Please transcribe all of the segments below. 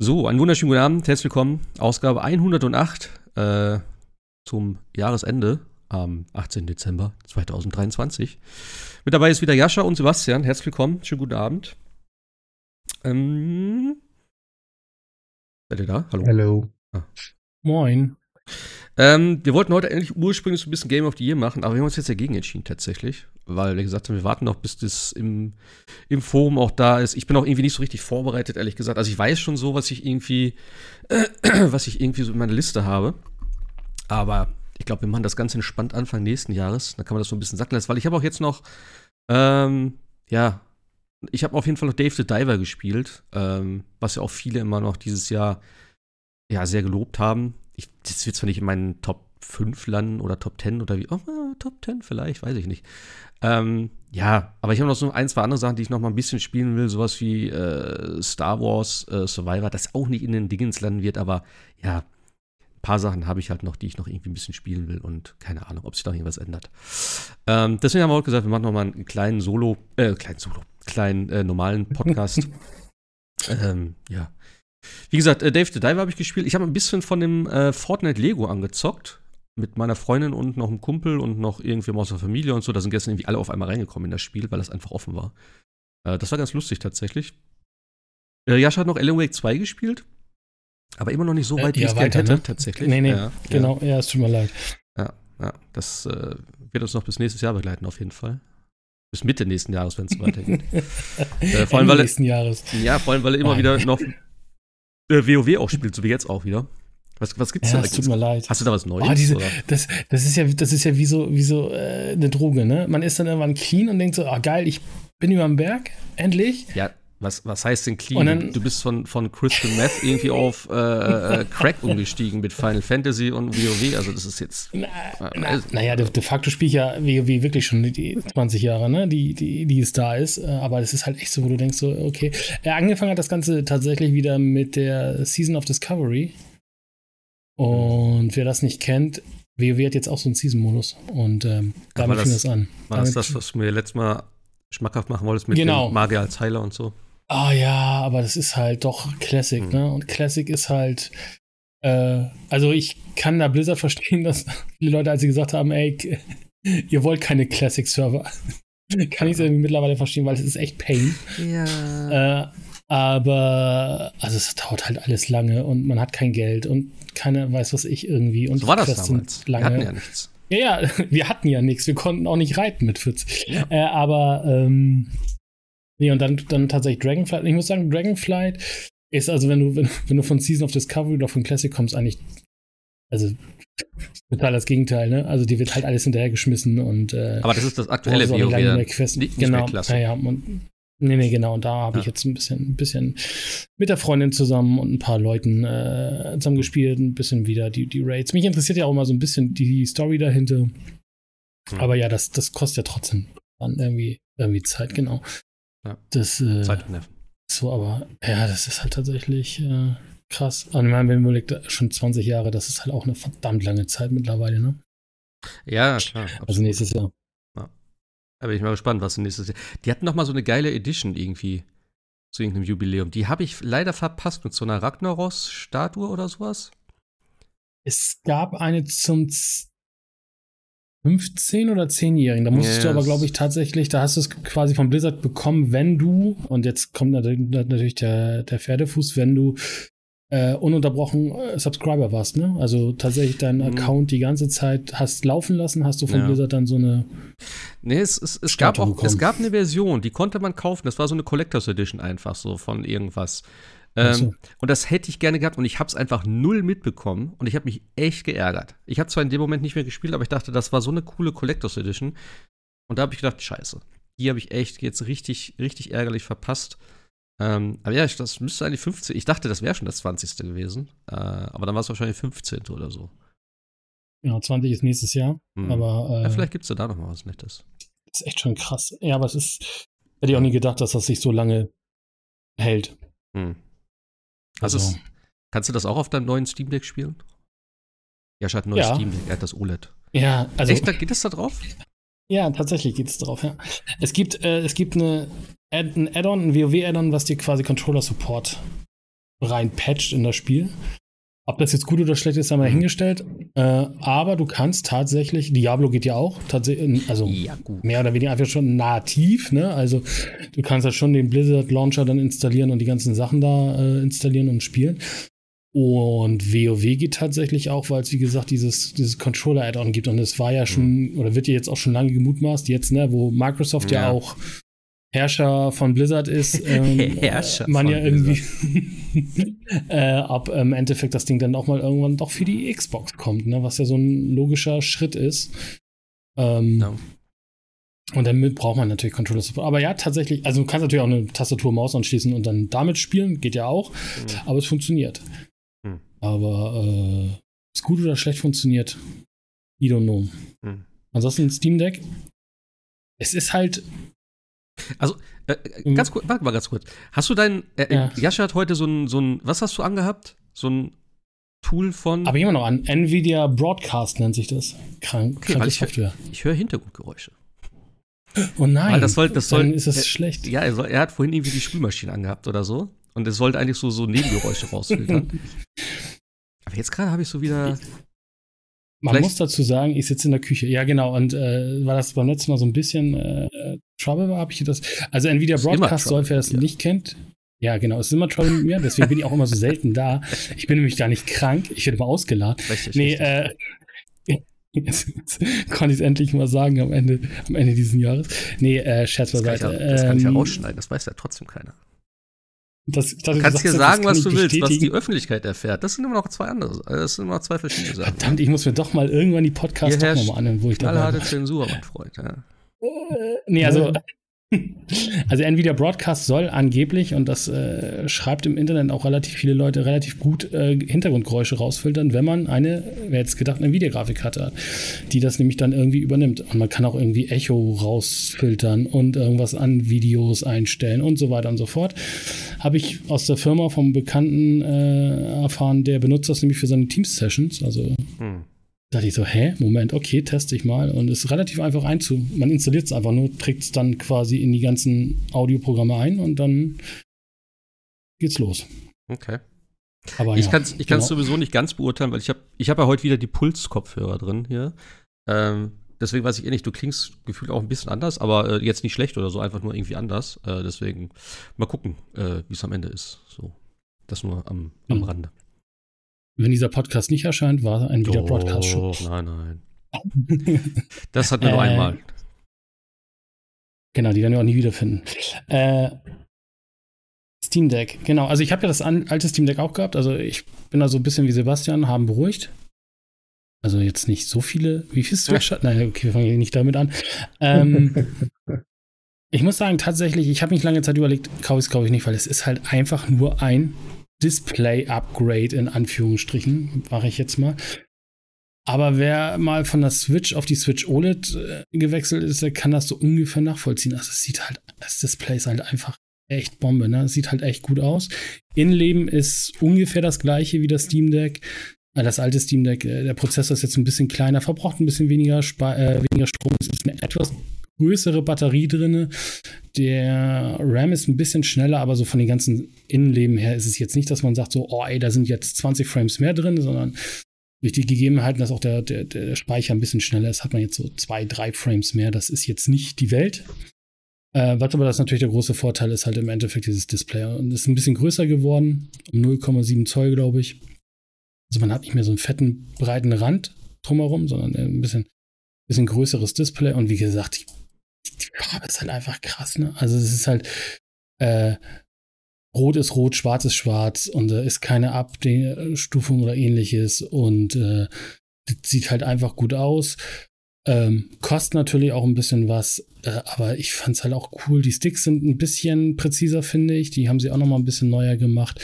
So, einen wunderschönen guten Abend, herzlich willkommen. Ausgabe 108 äh, zum Jahresende am 18. Dezember 2023. Mit dabei ist wieder Jascha und Sebastian. Herzlich willkommen, schönen guten Abend. Ähm, seid ihr da? Hallo. Hallo. Ah. Moin. Ähm, wir wollten heute eigentlich ursprünglich so ein bisschen Game of the Year machen, aber wir haben uns jetzt dagegen entschieden tatsächlich, weil wir gesagt haben, wir warten noch, bis das im, im Forum auch da ist. Ich bin auch irgendwie nicht so richtig vorbereitet, ehrlich gesagt. Also ich weiß schon so, was ich irgendwie, äh, was ich irgendwie so in meiner Liste habe. Aber ich glaube, wir machen das ganz entspannt Anfang nächsten Jahres. Dann kann man das so ein bisschen sacken lassen, weil ich habe auch jetzt noch, ähm, ja, ich habe auf jeden Fall noch Dave the Diver gespielt, ähm, was ja auch viele immer noch dieses Jahr ja sehr gelobt haben ich, das wird zwar nicht in meinen Top 5 landen oder Top 10 oder wie, oh, Top 10 vielleicht, weiß ich nicht. Ähm, ja, aber ich habe noch so ein, zwei andere Sachen, die ich noch mal ein bisschen spielen will, sowas wie äh, Star Wars äh, Survivor, das auch nicht in den Dingens landen wird, aber ja, ein paar Sachen habe ich halt noch, die ich noch irgendwie ein bisschen spielen will und keine Ahnung, ob sich da irgendwas ändert. Ähm, deswegen haben wir auch gesagt, wir machen noch mal einen kleinen Solo, äh, kleinen Solo, kleinen äh, normalen Podcast. ähm, ja. Wie gesagt, äh, Dave the Diver habe ich gespielt. Ich habe ein bisschen von dem äh, Fortnite Lego angezockt. Mit meiner Freundin und noch einem Kumpel und noch irgendwem aus der Familie und so. Da sind gestern irgendwie alle auf einmal reingekommen in das Spiel, weil das einfach offen war. Äh, das war ganz lustig tatsächlich. Äh, Jascha hat noch Alan Wake 2 gespielt. Aber immer noch nicht so äh, weit, wie ich es gerne hätte, ne? tatsächlich. Nee, nee, ja, genau. Ja. ja, es tut mir leid. Ja, ja. Das äh, wird uns noch bis nächstes Jahr begleiten, auf jeden Fall bis Mitte nächsten Jahres, wenn es weitergeht. äh, vor allem, weil, nächsten Jahres. Ja, vor allem, weil er immer wieder noch äh, WoW auch spielt, so wie jetzt auch wieder. Was, was gibt's ja, da? Es tut mir leid. Hast du da was Neues? Oh, diese, das, das ist ja, das ist ja wie so, wie so äh, eine Droge, ne? Man ist dann irgendwann clean und denkt so, ah geil, ich bin über dem Berg, endlich. Ja, was, was heißt denn clean? Dann, du bist von, von Crystal Meth irgendwie auf äh, äh, Crack umgestiegen mit Final Fantasy und WoW. Also das ist jetzt. Na, äh, na, naja, de, de, facto spiele ich ja WoW wirklich schon die 20 Jahre, ne? Die, die, die es da ist. Äh, aber das ist halt echt so, wo du denkst so, okay. Äh, angefangen hat das Ganze tatsächlich wieder mit der Season of Discovery. Und wer das nicht kennt, WoW hat jetzt auch so einen Season-Modus. Und ähm, damit fing das an. War damit, das das, was du mir letztes Mal schmackhaft machen wolltest mit genau. dem Magier als Heiler und so? Ah ja, aber das ist halt doch Classic, mhm. ne? Und Classic ist halt, äh, also ich kann da Blizzard verstehen, dass viele Leute, als sie gesagt haben, ey, ihr wollt keine Classic-Server, kann ich es irgendwie mittlerweile verstehen, weil es ist echt Pain. Ja. Äh, aber, also es dauert halt alles lange und man hat kein Geld und keiner weiß, was ich irgendwie. Und so war das damals. Lange. Wir hatten ja nichts. Ja, ja, wir hatten ja nichts. Wir konnten auch nicht reiten mit 40. Ja. Äh, aber ähm, Nee, und dann, dann tatsächlich Dragonflight. Ich muss sagen, Dragonflight ist also, wenn du, wenn, wenn du von Season of Discovery oder von Classic kommst, eigentlich, also total das Gegenteil, ne? Also die wird halt alles hinterhergeschmissen und äh, Aber das ist das aktuelle Video genau, ja, ja, und, Nee, nee, genau. Und da habe ja. ich jetzt ein bisschen, ein bisschen mit der Freundin zusammen und ein paar Leuten äh, zusammen gespielt, ein bisschen wieder die, die Raids. Mich interessiert ja auch immer so ein bisschen die Story dahinter. Hm. Aber ja, das, das kostet ja trotzdem dann irgendwie, irgendwie Zeit, genau. Ja. Das, äh, Zeit und Nerven. So, aber ja, das ist halt tatsächlich äh, krass. Und ich meine, wenn man überlegt, schon 20 Jahre, das ist halt auch eine verdammt lange Zeit mittlerweile, ne? Ja, klar. Absolut. Also nächstes Jahr. Ja. Da bin ich mal gespannt, was nächstes Jahr. Die hatten noch mal so eine geile Edition irgendwie zu irgendeinem Jubiläum. Die habe ich leider verpasst mit so einer Ragnaros-Statue oder sowas. Es gab eine zum 15 oder 10-Jährigen. Da musstest yes. du aber, glaube ich, tatsächlich, da hast du es quasi vom Blizzard bekommen, wenn du, und jetzt kommt natürlich der, der Pferdefuß, wenn du äh, ununterbrochen äh, Subscriber warst, ne? Also tatsächlich deinen mhm. Account die ganze Zeit hast laufen lassen, hast du von ja. Blizzard dann so eine. Nee, es, es, es gab auch, es gab eine Version, die konnte man kaufen. Das war so eine Collectors Edition einfach so von irgendwas. Ähm, so. Und das hätte ich gerne gehabt und ich habe es einfach null mitbekommen und ich habe mich echt geärgert. Ich habe zwar in dem Moment nicht mehr gespielt, aber ich dachte, das war so eine coole Collectors Edition. Und da habe ich gedacht, scheiße. Die habe ich echt jetzt richtig, richtig ärgerlich verpasst. Ähm, aber ja, das müsste eigentlich 15. Ich dachte, das wäre schon das 20. gewesen. Äh, aber dann war es wahrscheinlich 15. oder so. Ja, 20 ist nächstes Jahr. Hm. Aber, äh, ja, vielleicht gibt es ja da noch mal was Nettes. Ist echt schon krass. Ja, aber es ist. Hätte ich auch nie gedacht, dass das sich so lange hält. Hm. Also, also kannst du das auch auf deinem neuen Steam Deck spielen? Ja, hat ein neues ja. Steam Deck, er hat das OLED. Ja, also. Echt, geht das da drauf? Ja, tatsächlich geht es drauf, ja. Es gibt, äh, es gibt eine, Ad, ein Add-on, ein WoW-Add-on, was dir quasi Controller-Support rein patcht in das Spiel. Ob das jetzt gut oder schlecht ist, haben wir dahingestellt. Äh, aber du kannst tatsächlich, Diablo geht ja auch, tatsächlich, also ja, mehr oder weniger einfach schon nativ, ne? Also du kannst halt schon den Blizzard Launcher dann installieren und die ganzen Sachen da äh, installieren und spielen. Und WoW geht tatsächlich auch, weil es, wie gesagt, dieses, dieses Controller-Add-on gibt. Und es war ja schon, mhm. oder wird ja jetzt auch schon lange gemutmaßt, jetzt, ne, wo Microsoft ja, ja auch Herrscher von Blizzard ist, ähm, Herrscher man ja irgendwie, äh, ob im Endeffekt das Ding dann auch mal irgendwann doch für die Xbox kommt, ne? was ja so ein logischer Schritt ist. Ähm, no. Und damit braucht man natürlich Controller Support. Aber ja, tatsächlich, also du kannst natürlich auch eine Tastatur, Maus anschließen und dann damit spielen, geht ja auch, mhm. aber es funktioniert. Mhm. Aber äh, ist gut oder schlecht funktioniert, I don't know. Mhm. Ansonsten Steam Deck, es ist halt also, äh, mhm. ganz kurz, warte mal ganz kurz. Hast du dein, äh, äh, ja. Jascha hat heute so ein, so ein, was hast du angehabt? So ein Tool von. Aber immer noch an. Nvidia Broadcast nennt sich das. Krank, okay, kranke ich Software. Hör, ich höre Hintergrundgeräusche. Oh nein. Weil das soll, das soll, Dann ist das äh, schlecht. Ja, er, soll, er, hat vorhin irgendwie die Spülmaschine angehabt oder so. Und es sollte eigentlich so, so Nebengeräusche rausfiltern. Aber jetzt gerade habe ich so wieder. Man Vielleicht muss dazu sagen, ich sitze in der Küche. Ja, genau. Und äh, war das beim letzten Mal so ein bisschen äh, Trouble war, habe ich das. Also Nvidia Broadcast soll, wer es ja. nicht kennt. Ja, genau. Es ist immer Trouble mit mir, deswegen bin ich auch immer so selten da. Ich bin nämlich gar nicht krank. Ich werde immer ausgeladen. Richtig, nee, richtig. äh. Jetzt, jetzt konnte ich es endlich mal sagen am Ende, am Ende dieses Jahres. Nee, äh, Scherz beiseite. Das, das kann ich ja ähm, rausschneiden, das weiß ja trotzdem keiner. Das, dachte, du kannst hier sagen, was du willst, was die Öffentlichkeit erfährt. Das sind immer noch zwei andere, das sind immer noch zwei verschiedene Sachen. Verdammt, ich muss mir doch mal irgendwann die Podcasts doch nochmal anhören, wo ich da harte Zensur, mein Freund. Ja. Äh, nee, also also Nvidia Broadcast soll angeblich, und das äh, schreibt im Internet auch relativ viele Leute, relativ gut äh, Hintergrundgeräusche rausfiltern, wenn man eine, wer jetzt gedacht, eine Videografikkarte hat, die das nämlich dann irgendwie übernimmt. Und man kann auch irgendwie Echo rausfiltern und irgendwas an Videos einstellen und so weiter und so fort. Habe ich aus der Firma vom Bekannten äh, erfahren, der benutzt das nämlich für seine Teams-Sessions. Also hm dachte ich so, hä, Moment, okay, teste ich mal. Und es ist relativ einfach einzu. Man installiert es einfach nur, trägt es dann quasi in die ganzen Audioprogramme ein und dann geht's los. Okay. Aber ich ja, kann es ich genau. sowieso nicht ganz beurteilen, weil ich habe ich hab ja heute wieder die Puls-Kopfhörer drin hier. Ähm, deswegen weiß ich eh nicht, du klingst gefühlt auch ein bisschen anders, aber äh, jetzt nicht schlecht oder so, einfach nur irgendwie anders. Äh, deswegen mal gucken, äh, wie es am Ende ist. So. Das nur am, am mhm. Rande. Wenn dieser Podcast nicht erscheint, war ein wieder Broadcast schon. Nein, nein. Das hat wir nur äh, einmal. Genau, die werden wir auch nie wiederfinden. Äh, Steam Deck, genau. Also ich habe ja das alte Steam Deck auch gehabt. Also ich bin da so ein bisschen wie Sebastian, haben beruhigt. Also jetzt nicht so viele. Wie viel ist ja. Nein, okay, wir fangen nicht damit an. Ähm, ich muss sagen, tatsächlich, ich habe mich lange Zeit überlegt, kaufe ich es, kaufe ich nicht, weil es ist halt einfach nur ein Display-Upgrade in Anführungsstrichen, mache ich jetzt mal. Aber wer mal von der Switch auf die Switch OLED äh, gewechselt ist, der kann das so ungefähr nachvollziehen. Also es sieht halt, das Display ist halt einfach echt Bombe, ne? Sieht halt echt gut aus. Innenleben ist ungefähr das gleiche wie das Steam Deck. Das alte Steam Deck, äh, der Prozessor ist jetzt ein bisschen kleiner, verbraucht ein bisschen weniger, äh, weniger Strom. Es ist eine etwas größere Batterie drin. Der RAM ist ein bisschen schneller, aber so von den ganzen Innenleben her ist es jetzt nicht, dass man sagt, so, oh ey, da sind jetzt 20 Frames mehr drin, sondern durch die Gegebenheiten, dass auch der, der, der Speicher ein bisschen schneller ist, hat man jetzt so zwei, drei Frames mehr. Das ist jetzt nicht die Welt. Äh, was aber das natürlich der große Vorteil ist, halt im Endeffekt dieses Display. Und ist ein bisschen größer geworden, um 0,7 Zoll, glaube ich. Also man hat nicht mehr so einen fetten, breiten Rand drumherum, sondern ein bisschen, bisschen größeres Display. Und wie gesagt, die Farbe ist halt einfach krass, ne? Also es ist halt, äh, Rot ist rot, schwarz ist schwarz und da äh, ist keine Abstufung oder ähnliches und äh, sieht halt einfach gut aus. Ähm, kostet natürlich auch ein bisschen was, äh, aber ich fand es halt auch cool. Die Sticks sind ein bisschen präziser, finde ich. Die haben sie auch noch mal ein bisschen neuer gemacht.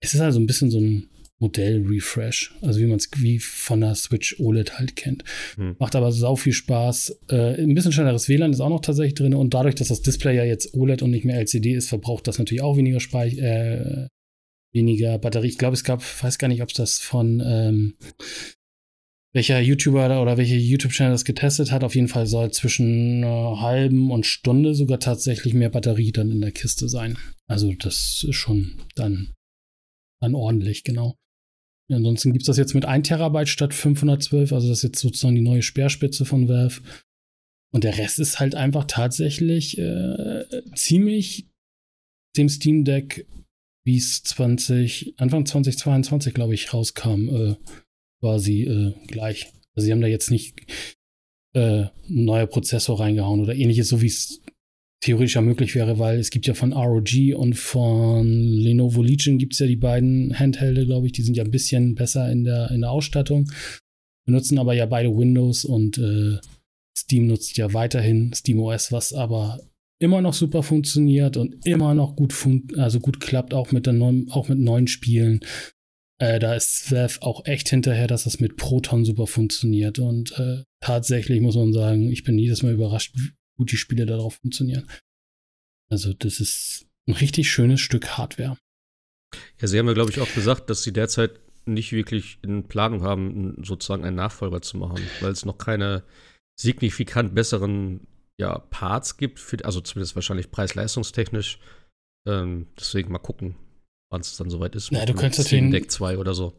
Es ist also ein bisschen so ein Modell-Refresh, also wie man es wie von der Switch OLED halt kennt. Hm. Macht aber sau viel Spaß. Äh, ein bisschen schnelleres WLAN ist auch noch tatsächlich drin und dadurch, dass das Display ja jetzt OLED und nicht mehr LCD ist, verbraucht das natürlich auch weniger Speich äh, weniger Batterie. Ich glaube, es gab, weiß gar nicht, ob es das von ähm, welcher YouTuber oder welcher YouTube-Channel das getestet hat. Auf jeden Fall soll zwischen einer halben und Stunde sogar tatsächlich mehr Batterie dann in der Kiste sein. Also das ist schon dann dann ordentlich, genau. Ansonsten gibt es das jetzt mit 1 Terabyte statt 512, also das ist jetzt sozusagen die neue Speerspitze von Valve. Und der Rest ist halt einfach tatsächlich äh, ziemlich dem Steam Deck, wie es 20, Anfang 2022, glaube ich, rauskam, äh, quasi äh, gleich. Also sie haben da jetzt nicht äh, neuer Prozessor reingehauen oder ähnliches, so wie es theoretisch ja möglich wäre, weil es gibt ja von ROG und von Lenovo Legion gibt es ja die beiden Handhelde, glaube ich, die sind ja ein bisschen besser in der, in der Ausstattung, benutzen aber ja beide Windows und äh, Steam nutzt ja weiterhin SteamOS, was aber immer noch super funktioniert und immer noch gut also gut klappt, auch mit, der neuen, auch mit neuen Spielen. Äh, da ist Valve auch echt hinterher, dass das mit Proton super funktioniert. Und äh, tatsächlich muss man sagen, ich bin jedes Mal überrascht, gut die Spiele darauf funktionieren. Also, das ist ein richtig schönes Stück Hardware. Ja, Sie haben ja, glaube ich, auch gesagt, dass Sie derzeit nicht wirklich in Planung haben, sozusagen einen Nachfolger zu machen, weil es noch keine signifikant besseren ja, Parts gibt, für, also zumindest wahrscheinlich preis-leistungstechnisch. Ähm, deswegen mal gucken, wann es dann soweit ist. Ja, du könntest Steam Deck 2 oder so.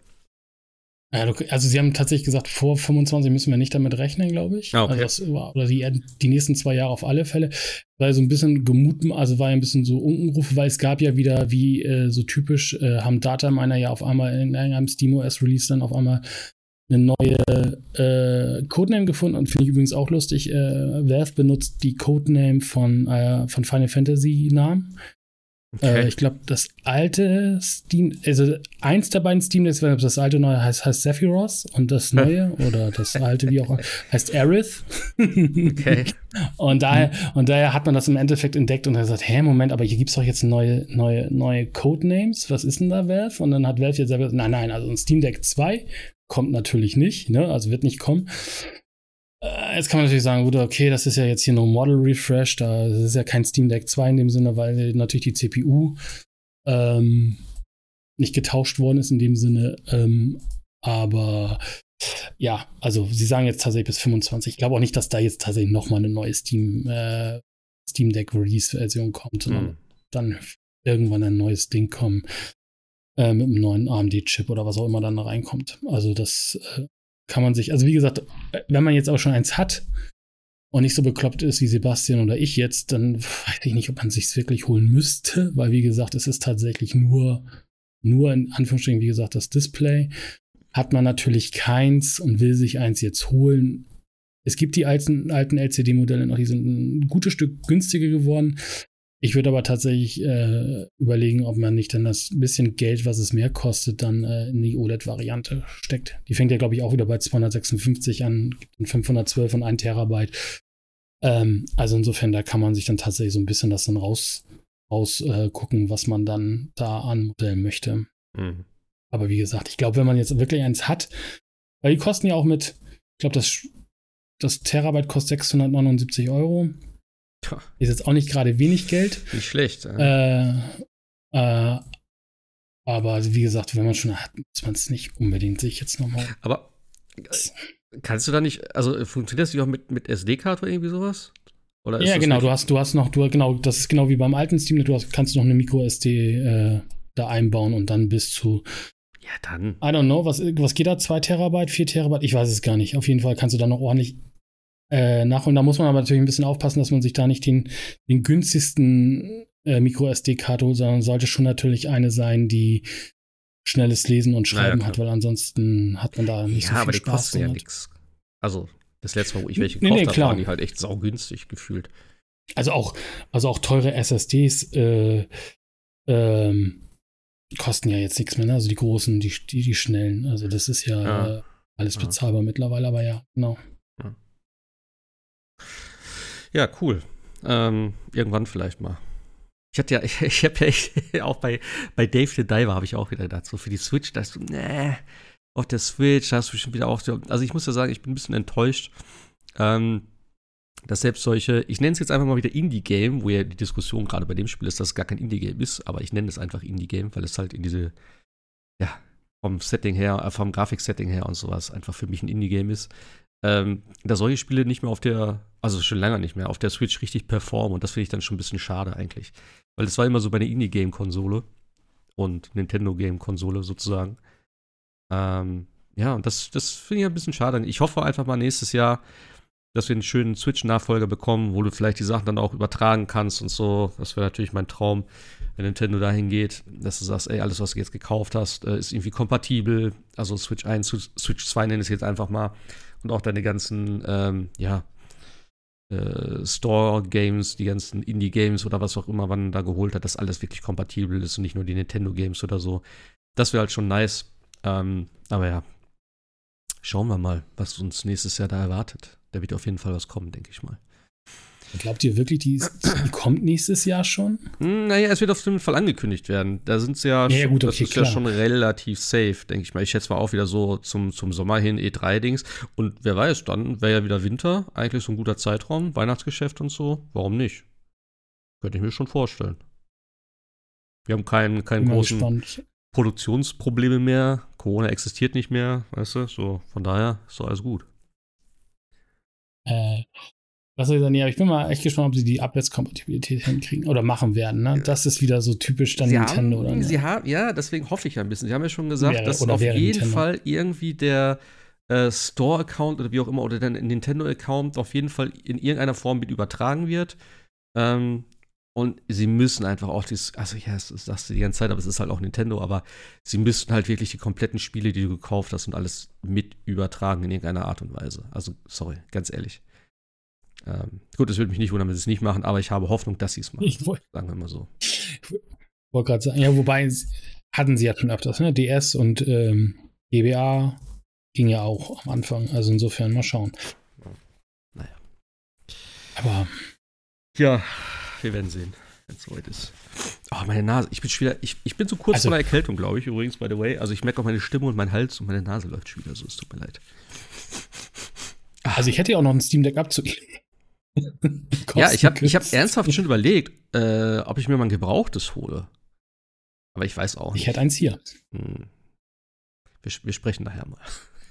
Also sie haben tatsächlich gesagt, vor 25 müssen wir nicht damit rechnen, glaube ich. Ah, okay. Also das, oder die, die nächsten zwei Jahre auf alle Fälle. Weil so ein bisschen gemuten, also war ja ein bisschen so Unkenrufe, weil es gab ja wieder, wie äh, so typisch, äh, haben Dataminer ja auf einmal in irgendeinem SteamOS-Release dann auf einmal eine neue äh, Codename gefunden und finde ich übrigens auch lustig. Äh, Valve benutzt die Codename von, äh, von Final Fantasy Namen. Okay. Äh, ich glaube, das alte Steam, also eins der beiden Steam Decks, das alte neue heißt, heißt Sephiroth und das neue oder das alte, wie auch heißt Aerith. okay. Und daher, und daher hat man das im Endeffekt entdeckt und hat gesagt, hä, Moment, aber hier gibt es doch jetzt neue, neue, neue Codenames. Was ist denn da, Valve? Und dann hat Valve jetzt gesagt, nein, nein, also ein Steam Deck 2 kommt natürlich nicht, ne? Also wird nicht kommen. Äh, jetzt kann man natürlich sagen, gut, okay, das ist ja jetzt hier nur Model Refresh, da ist ja kein Steam Deck 2 in dem Sinne, weil natürlich die CPU ähm, nicht getauscht worden ist in dem Sinne. Ähm, aber ja, also sie sagen jetzt tatsächlich bis 25. Ich glaube auch nicht, dass da jetzt tatsächlich nochmal eine neue Steam, äh, Steam Deck Release-Version kommt, sondern mhm. dann irgendwann ein neues Ding kommen äh, mit einem neuen AMD-Chip oder was auch immer dann da reinkommt. Also das äh, kann man sich, also wie gesagt, wenn man jetzt auch schon eins hat und nicht so bekloppt ist wie Sebastian oder ich jetzt, dann weiß ich nicht, ob man sich wirklich holen müsste, weil wie gesagt, es ist tatsächlich nur, nur in Anführungsstrichen, wie gesagt, das Display. Hat man natürlich keins und will sich eins jetzt holen. Es gibt die alten, alten LCD-Modelle noch, die sind ein gutes Stück günstiger geworden. Ich würde aber tatsächlich äh, überlegen, ob man nicht dann das bisschen Geld, was es mehr kostet, dann äh, in die OLED-Variante steckt. Die fängt ja, glaube ich, auch wieder bei 256 an, 512 und 1 Terabyte. Ähm, also insofern, da kann man sich dann tatsächlich so ein bisschen das dann raus, raus äh, gucken, was man dann da an Modellen möchte. Mhm. Aber wie gesagt, ich glaube, wenn man jetzt wirklich eins hat, weil die kosten ja auch mit, ich glaube, das, das Terabyte kostet 679 Euro. Ist jetzt auch nicht gerade wenig Geld. Nicht schlecht. Äh, äh, aber wie gesagt, wenn man schon hat, muss man es nicht unbedingt sich jetzt nochmal. Aber kannst du da nicht, also funktioniert das nicht auch mit, mit SD-Karte oder irgendwie sowas? Oder ja, genau, du hast, du hast noch, du, genau, das ist genau wie beim alten Steam, du hast, kannst noch eine Micro-SD äh, da einbauen und dann bis zu. Ja, dann. I don't know, was, was geht da? 2 Terabyte, 4 Terabyte? Ich weiß es gar nicht. Auf jeden Fall kannst du da noch ordentlich äh, nach. Und da muss man aber natürlich ein bisschen aufpassen, dass man sich da nicht den, den günstigsten äh, Micro-SD-Karte holt, sondern sollte schon natürlich eine sein, die schnelles Lesen und Schreiben naja, hat, weil ansonsten hat man da nicht ja, so viel aber die Spaß kosten ja nichts. Also, das letzte Mal, wo ich welche gekauft nee, nee, habe, waren die halt echt saugünstig gefühlt. Also auch, also auch teure SSDs äh, ähm, kosten ja jetzt nichts mehr, ne? Also die großen, die, die, die schnellen. Also das ist ja, ja. Äh, alles bezahlbar ja. mittlerweile, aber ja, genau. Ja. Cool. Ähm, irgendwann vielleicht mal. Ich hatte ja, ich, ich habe ja auch bei, bei Dave the Diver habe ich auch wieder gedacht, so für die Switch, da ist du, nee, auf der Switch, da hast du schon wieder auch, also ich muss ja sagen, ich bin ein bisschen enttäuscht, ähm, dass selbst solche, ich nenne es jetzt einfach mal wieder Indie-Game, wo ja die Diskussion gerade bei dem Spiel ist, dass es gar kein Indie-Game ist, aber ich nenne es einfach Indie-Game, weil es halt in diese, ja, vom Setting her, äh, vom Grafik-Setting her und sowas einfach für mich ein Indie-Game ist ähm, da solche Spiele nicht mehr auf der, also schon länger nicht mehr, auf der Switch richtig performen. Und das finde ich dann schon ein bisschen schade eigentlich. Weil das war immer so bei der Indie-Game-Konsole. und Nintendo Game Konsole sozusagen. Ähm, ja, und das, das finde ich ein bisschen schade. Ich hoffe einfach mal nächstes Jahr, dass wir einen schönen Switch-Nachfolger bekommen, wo du vielleicht die Sachen dann auch übertragen kannst und so. Das wäre natürlich mein Traum, wenn Nintendo dahin geht, dass du sagst, ey, alles, was du jetzt gekauft hast, äh, ist irgendwie kompatibel. Also Switch 1, Switch 2 nenne ich es jetzt einfach mal. Und auch deine ganzen, ähm, ja, äh, Store-Games, die ganzen Indie-Games oder was auch immer man da geholt hat, dass alles wirklich kompatibel ist und nicht nur die Nintendo-Games oder so. Das wäre halt schon nice. Ähm, aber ja, schauen wir mal, was uns nächstes Jahr da erwartet. Da wird auf jeden Fall was kommen, denke ich mal. Glaubt ihr wirklich, die, die, kommt nächstes Jahr schon? Hm, naja, es wird auf jeden Fall angekündigt werden. Da sind sie ja, ja, schon, gut, okay, das ist klar. ja schon relativ safe, denke ich mal. Ich schätze mal auch wieder so zum, zum Sommer hin E3-Dings. Und wer weiß, dann wäre ja wieder Winter, eigentlich so ein guter Zeitraum, Weihnachtsgeschäft und so. Warum nicht? Könnte ich mir schon vorstellen. Wir haben keinen, keinen großen Gespannt. Produktionsprobleme mehr. Corona existiert nicht mehr, weißt du? So, von daher ist doch alles gut. Äh, was soll ich sagen? Ja, ich bin mal echt gespannt, ob sie die Abwärtskompatibilität hinkriegen oder machen werden. Ne? Das ist wieder so typisch dann sie Nintendo, haben, oder? ne? Sie haben, ja, deswegen hoffe ich ja ein bisschen. Sie haben ja schon gesagt, Wäre- dass auf jeden Nintendo. Fall irgendwie der äh, Store-Account oder wie auch immer oder der Nintendo-Account auf jeden Fall in irgendeiner Form mit übertragen wird. Ähm, und sie müssen einfach auch dieses, also ja, das sagst du die ganze Zeit, aber es ist halt auch Nintendo, aber sie müssten halt wirklich die kompletten Spiele, die du gekauft hast und alles mit übertragen in irgendeiner Art und Weise. Also, sorry, ganz ehrlich. Ähm, gut, es würde mich nicht wundern, wenn sie es nicht machen, aber ich habe Hoffnung, dass sie es machen. Ich wollte Sagen wir mal so. wollt gerade sagen, ja, wobei hatten sie ja schon öfters, ne? DS und ähm, GBA ging ja auch am Anfang. Also insofern mal schauen. Naja. Aber Ja, wir werden sehen, wenn es soweit ist. Oh, meine Nase. Ich bin schon wieder, ich, ich bin so kurz Also- vor der Erkältung, glaube ich, übrigens, by the way. Also ich merke auch meine Stimme und mein Hals und meine Nase läuft schon wieder so. Es tut mir leid. also ich hätte ja auch noch ein Steam Deck abzugeben. ja, ich habe ich hab ernsthaft schon überlegt, äh, ob ich mir mal ein gebrauchtes hole. Aber ich weiß auch nicht. Ich hätte eins hier. Hm. Wir, wir sprechen nachher mal.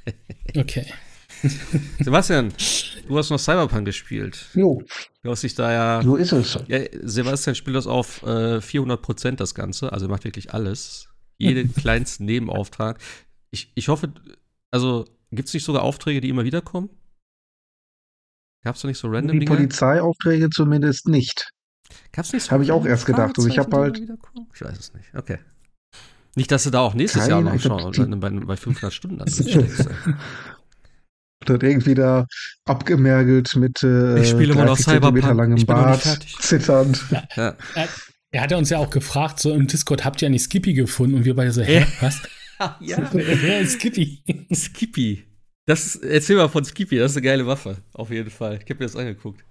Okay. Sebastian, du hast noch Cyberpunk gespielt. Jo, Du hast dich da ja. so ist es. ja Sebastian spielt das auf äh, 400 Prozent das Ganze. Also er macht wirklich alles. Jeden kleinsten Nebenauftrag. Ich, ich hoffe, also gibt es nicht sogar Aufträge, die immer wieder kommen? Gab es da nicht so random Die? Polizeiaufträge zumindest nicht. Gab's nicht so Hab ich auch erst gedacht. Also ich hab Fahrzeichen, die halt-? Ich weiß es nicht. Okay. Nicht, dass du da auch nächstes Kein- Jahr noch schauen dann bei, bei 500 Stunden dann steckst. Wird irgendwie da abgemergelt mit äh, Ich spiele immer noch 30 Zentimeter Cyberpunk. langem Ich bin noch nicht Bart, fertig. zitternd. Ja. Er, er hat ja uns ja auch gefragt, so im Discord, habt ihr eigentlich Skippy gefunden? Und wir beide so, hä, Ja. was? ja. Wer ist Skippy? Skippy. Das ist, erzähl mal von Skippy, das ist eine geile Waffe. Auf jeden Fall. Ich habe mir das angeguckt.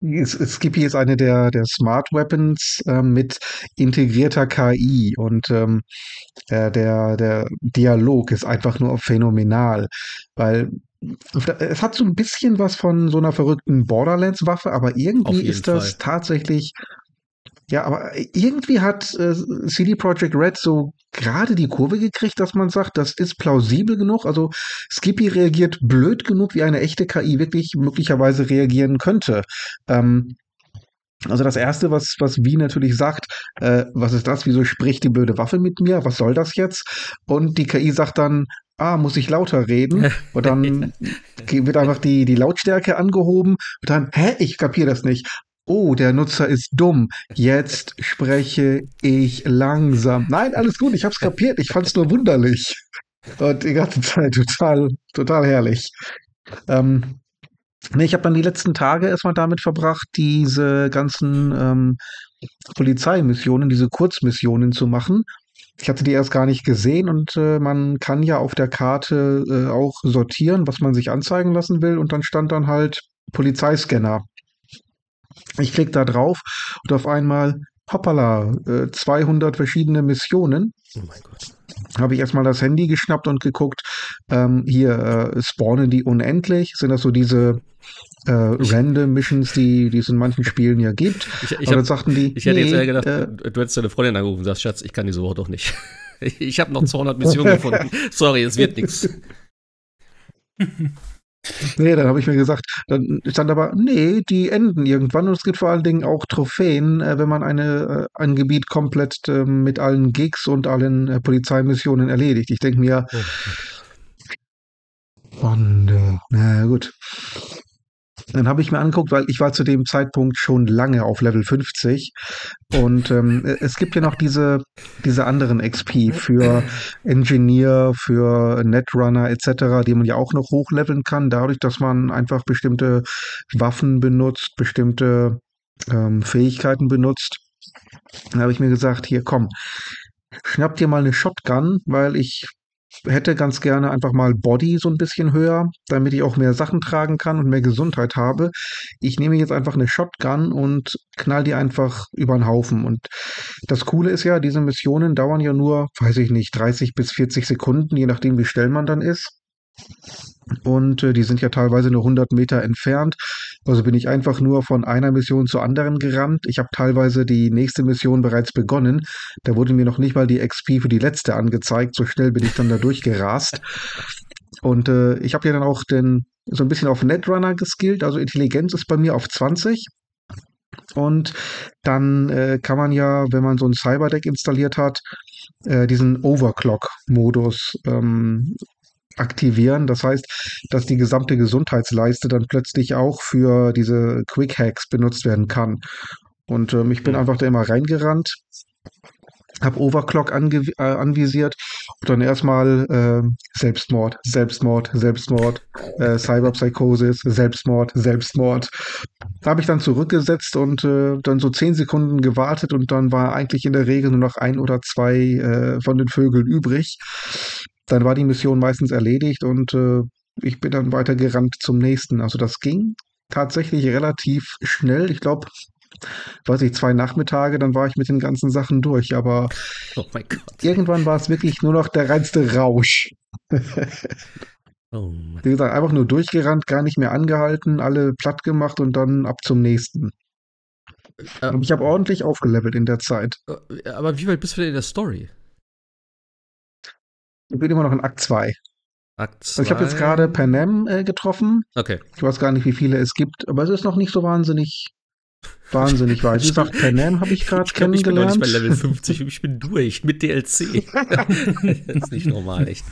Skippy ist eine der, der Smart Weapons ähm, mit integrierter KI und ähm, äh, der, der Dialog ist einfach nur phänomenal, weil es hat so ein bisschen was von so einer verrückten Borderlands-Waffe, aber irgendwie ist das Fall. tatsächlich, ja, aber irgendwie hat äh, CD Projekt Red so gerade die Kurve gekriegt, dass man sagt, das ist plausibel genug. Also Skippy reagiert blöd genug, wie eine echte KI wirklich möglicherweise reagieren könnte. Ähm, also das Erste, was, was Wie natürlich sagt, äh, was ist das? Wieso spricht die blöde Waffe mit mir? Was soll das jetzt? Und die KI sagt dann, ah, muss ich lauter reden? Und dann wird einfach die, die Lautstärke angehoben und dann, hä, ich kapiere das nicht. Oh, der Nutzer ist dumm. Jetzt spreche ich langsam. Nein, alles gut, ich hab's kapiert. Ich fand's nur wunderlich. Und die ganze Zeit total, total herrlich. Ähm, nee, ich habe dann die letzten Tage erstmal damit verbracht, diese ganzen ähm, Polizeimissionen, diese Kurzmissionen zu machen. Ich hatte die erst gar nicht gesehen und äh, man kann ja auf der Karte äh, auch sortieren, was man sich anzeigen lassen will. Und dann stand dann halt Polizeiscanner. Ich klicke da drauf und auf einmal, hoppala, äh, 200 verschiedene Missionen. Oh mein Gott. Habe ich erstmal das Handy geschnappt und geguckt, ähm, hier äh, spawnen die unendlich? Sind das so diese äh, Random Missions, die, die es in manchen Spielen ja gibt? Ich, ich, hab, sagten die, ich hätte jetzt nee, eher gedacht, äh, du, du hättest deine Freundin angerufen und sagst, Schatz, ich kann diese Woche doch nicht. Ich habe noch 200 Missionen gefunden. Sorry, es wird nichts. Nee, dann habe ich mir gesagt, dann stand aber, nee, die enden irgendwann und es gibt vor allen Dingen auch Trophäen, äh, wenn man eine, äh, ein Gebiet komplett äh, mit allen Gigs und allen äh, Polizeimissionen erledigt. Ich denke mir, Oh, und na gut. Dann habe ich mir angeguckt, weil ich war zu dem Zeitpunkt schon lange auf Level 50 und ähm, es gibt ja noch diese, diese anderen XP für Engineer, für Netrunner etc., die man ja auch noch hochleveln kann, dadurch, dass man einfach bestimmte Waffen benutzt, bestimmte ähm, Fähigkeiten benutzt. Dann habe ich mir gesagt, hier komm, schnapp dir mal eine Shotgun, weil ich hätte ganz gerne einfach mal Body so ein bisschen höher, damit ich auch mehr Sachen tragen kann und mehr Gesundheit habe. Ich nehme jetzt einfach eine Shotgun und knall die einfach über den Haufen. Und das Coole ist ja, diese Missionen dauern ja nur, weiß ich nicht, 30 bis 40 Sekunden, je nachdem, wie schnell man dann ist. Und äh, die sind ja teilweise nur 100 Meter entfernt. Also bin ich einfach nur von einer Mission zur anderen gerannt. Ich habe teilweise die nächste Mission bereits begonnen. Da wurde mir noch nicht mal die XP für die letzte angezeigt. So schnell bin ich dann da durchgerast. Und äh, ich habe ja dann auch den, so ein bisschen auf Netrunner geskillt. Also Intelligenz ist bei mir auf 20. Und dann äh, kann man ja, wenn man so ein Cyberdeck installiert hat, äh, diesen Overclock-Modus ähm, aktivieren. Das heißt, dass die gesamte Gesundheitsleiste dann plötzlich auch für diese Quick Hacks benutzt werden kann. Und ähm, ich bin einfach da immer reingerannt, habe Overclock ange äh, anvisiert und dann erstmal äh, Selbstmord, Selbstmord, Selbstmord, äh, Cyberpsychosis, Selbstmord, Selbstmord. Da habe ich dann zurückgesetzt und äh, dann so zehn Sekunden gewartet und dann war eigentlich in der Regel nur noch ein oder zwei äh, von den Vögeln übrig. Dann war die Mission meistens erledigt und äh, ich bin dann weiter gerannt zum nächsten. Also das ging tatsächlich relativ schnell. Ich glaube, weiß ich, zwei Nachmittage, dann war ich mit den ganzen Sachen durch. Aber oh mein Gott. irgendwann war es wirklich nur noch der reinste Rausch. Oh. Wie gesagt, einfach nur durchgerannt, gar nicht mehr angehalten, alle platt gemacht und dann ab zum nächsten. Äh, ich habe ordentlich aufgelevelt in der Zeit. äh, aber wie weit bist du denn in der Story? Ich bin immer noch in Akt 2. Akt Also ich habe jetzt gerade Panem äh, getroffen. Okay. Ich weiß gar nicht, wie viele es gibt, aber es ist noch nicht so wahnsinnig, wahnsinnig weit. Wie gesagt, Panem habe ich gerade glaube, ich bin noch nicht kennengelernt. bei Level 50, ich bin durch mit DLC. das ist nicht normal, echt.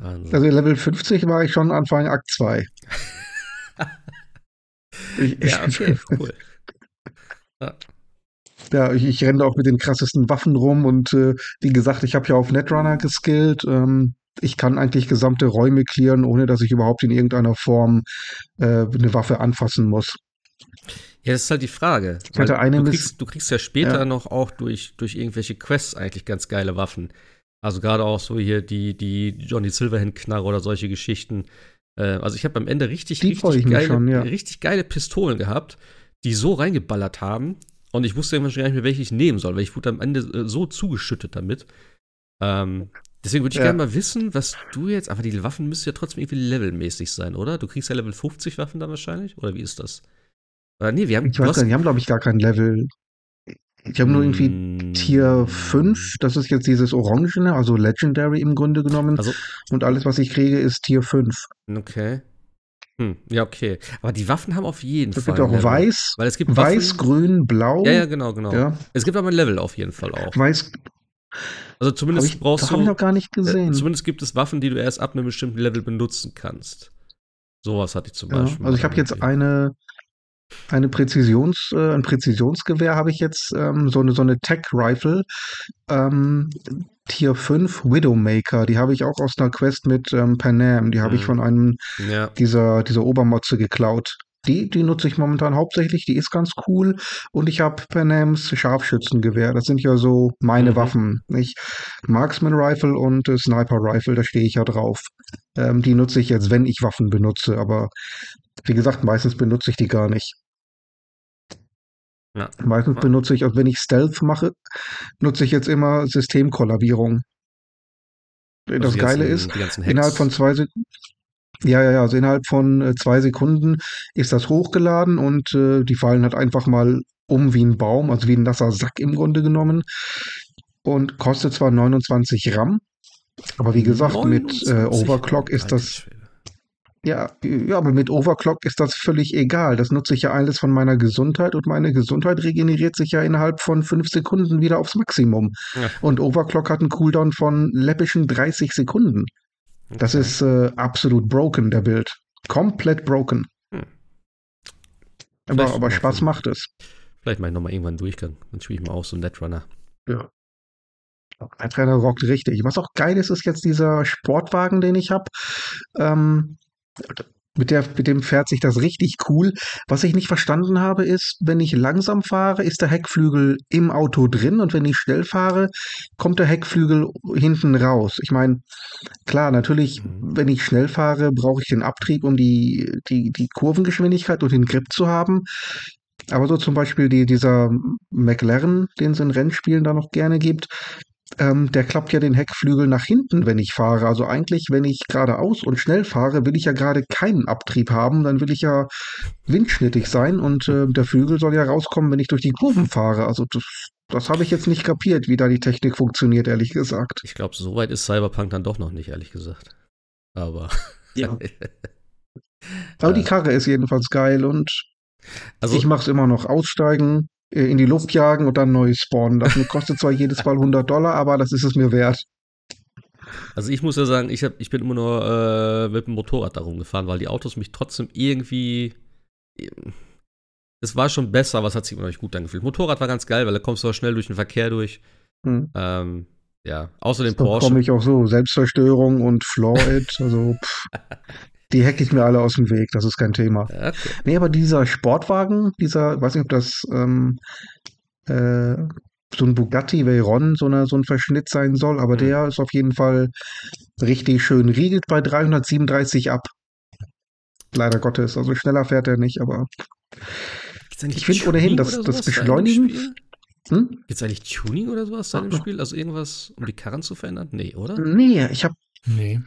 Also, Also Level 50 war ich schon Anfang Akt 2. Ich, ja, okay, cool. Ja, ich, ich renne auch mit den krassesten Waffen rum und äh, wie gesagt, ich habe ja auf Netrunner geskillt. Ähm, ich kann eigentlich gesamte Räume clearen, ohne dass ich überhaupt in irgendeiner Form äh, eine Waffe anfassen muss. Ja, das ist halt die Frage. Ich hatte eine du, kriegst, du kriegst ja später Ja. noch auch durch, durch irgendwelche Quests eigentlich ganz geile Waffen. Also gerade auch so hier die, die Johnny Silverhand-Knarre oder solche Geschichten. Äh, also ich habe am Ende richtig, Die richtig, geile, schon, ja. richtig geile Pistolen gehabt, die so reingeballert haben. Und ich wusste irgendwann schon gar nicht mehr, welche ich nehmen soll, weil ich wurde am Ende äh, so zugeschüttet damit. Ähm, deswegen würde ich Ja. gerne mal wissen, was du jetzt, aber die Waffen müssen ja trotzdem irgendwie levelmäßig sein, oder? Du kriegst ja Level 50 Waffen dann wahrscheinlich? Oder wie ist das? Oder nee, wir haben. Ich weiß gar nicht, die haben, glaube ich, gar kein Level. Ich habe nur irgendwie Mm, Tier 5. Das ist jetzt dieses Orangene, also Legendary im Grunde genommen. Also, Und alles, was ich kriege, ist Tier 5. okay. Hm, ja, okay. Aber die Waffen haben auf jeden Es Fall. gibt auch Level. Weiß, Weil es gibt Weiß, Waffen, Grün, Blau. Ja, ja, genau, genau. Ja, Es gibt aber ein Level auf jeden Fall auch. Weiß, Also zumindest ich, brauchst das habe ich du. noch gar nicht Äh, gesehen. zumindest gibt es Waffen, die du erst ab einem bestimmten Level benutzen kannst. Sowas hatte ich zum Ja, Beispiel. also ich habe jetzt eine, eine Präzisions, äh, ein Präzisionsgewehr habe ich jetzt, ähm, so eine, so eine Tech-Rifle, ähm, Tier 5 Widowmaker, die habe ich auch aus einer Quest mit ähm, Panam, die habe ich Mhm. von einem Ja, dieser, dieser Obermotze geklaut. Die, die nutze ich momentan hauptsächlich, die ist ganz cool. Und ich habe Panams Scharfschützengewehr. Das sind ja so meine Mhm. Waffen. Nicht? Marksman Rifle und äh, Sniper Rifle, da stehe ich ja drauf. Ähm, die nutze ich jetzt, wenn ich Waffen benutze. Aber wie gesagt, meistens benutze ich die gar nicht. ja. Meistens benutze ich, also wenn ich Stealth mache, nutze ich jetzt immer Systemkollabierung. Das Also Geile ist. Innerhalb von zwei Sekunden. Ja, ja, ja, also innerhalb von äh, zwei Sekunden ist das hochgeladen und äh, die fallen halt einfach mal um wie ein Baum, also wie ein nasser Sack im Grunde genommen. Und kostet zwar 29 RAM, aber wie gesagt, mit äh, 29 Overclock ist das. Ja, ja, aber mit Overclock ist das völlig egal. Das nutze ich ja alles von meiner Gesundheit und meine Gesundheit regeneriert sich ja innerhalb von fünf Sekunden wieder aufs Maximum. Ja. Und Overclock hat einen Cooldown von läppischen 30 Sekunden. Das ist äh, absolut broken, der Bild. Komplett broken. Hm. Aber, aber mal Spaß macht es. Vielleicht mache ich nochmal irgendwann einen Durchgang. Dann spiele ich mal auch so einen Netrunner. Ja. Der Trainer rockt richtig. Was auch geil ist, ist jetzt dieser Sportwagen, den ich habe. Ähm, mit, der, mit dem fährt sich das richtig cool. Was ich nicht verstanden habe, ist, wenn ich langsam fahre, ist der Heckflügel im Auto drin und wenn ich schnell fahre, kommt der Heckflügel hinten raus. Ich meine, klar, natürlich, Mhm. wenn ich schnell fahre, brauche ich den Abtrieb, um die, die, die Kurvengeschwindigkeit und den Grip zu haben. Aber so zum Beispiel die, dieser McLaren, den es in Rennspielen da noch gerne gibt, ähm, der klappt ja den Heckflügel nach hinten, wenn ich fahre. Also eigentlich, wenn ich geradeaus und schnell fahre, will ich ja gerade keinen Abtrieb haben. Dann will ich ja windschnittig sein und äh, der Flügel soll ja rauskommen, wenn ich durch die Kurven fahre. Also das, das habe ich jetzt nicht kapiert, wie da die Technik funktioniert, ehrlich gesagt. Ich glaube, so weit ist Cyberpunk dann doch noch nicht, ehrlich gesagt. Aber. Ja. Aber die Äh, Karre ist jedenfalls geil und also, ich mache es immer noch aussteigen, in die Luft jagen und dann neu spawnen. Das kostet zwar jedes Mal 100 Dollar, aber das ist es mir wert. also ich muss ja sagen, ich, hab, ich bin immer nur äh, mit dem Motorrad da rumgefahren, weil die Autos mich trotzdem irgendwie. Es war schon besser, aber es hat sich immer noch nicht gut angefühlt. Motorrad war ganz geil, weil da kommst du auch schnell durch den Verkehr durch. Hm. Ähm, ja, außerdem Da Porsche. komme ich auch so. Selbstzerstörung und Floyd, also pff, die hacke ich mir alle aus dem Weg, das ist kein Thema. Okay. Nee, aber dieser Sportwagen, dieser, ich weiß nicht, ob das ähm, äh, so ein Bugatti Veyron, so, eine, so ein Verschnitt sein soll, aber Mhm. der ist auf jeden Fall richtig schön. Riegelt bei 337 ab. Leider Gottes, also schneller fährt er nicht, aber Ich finde ohnehin, dass das Beschleunigen- hm? Gibt's eigentlich Tuning oder sowas da Ach. Spiel? Also irgendwas, um die Karren zu verändern? Nee, oder? Nee, ich habe Nee.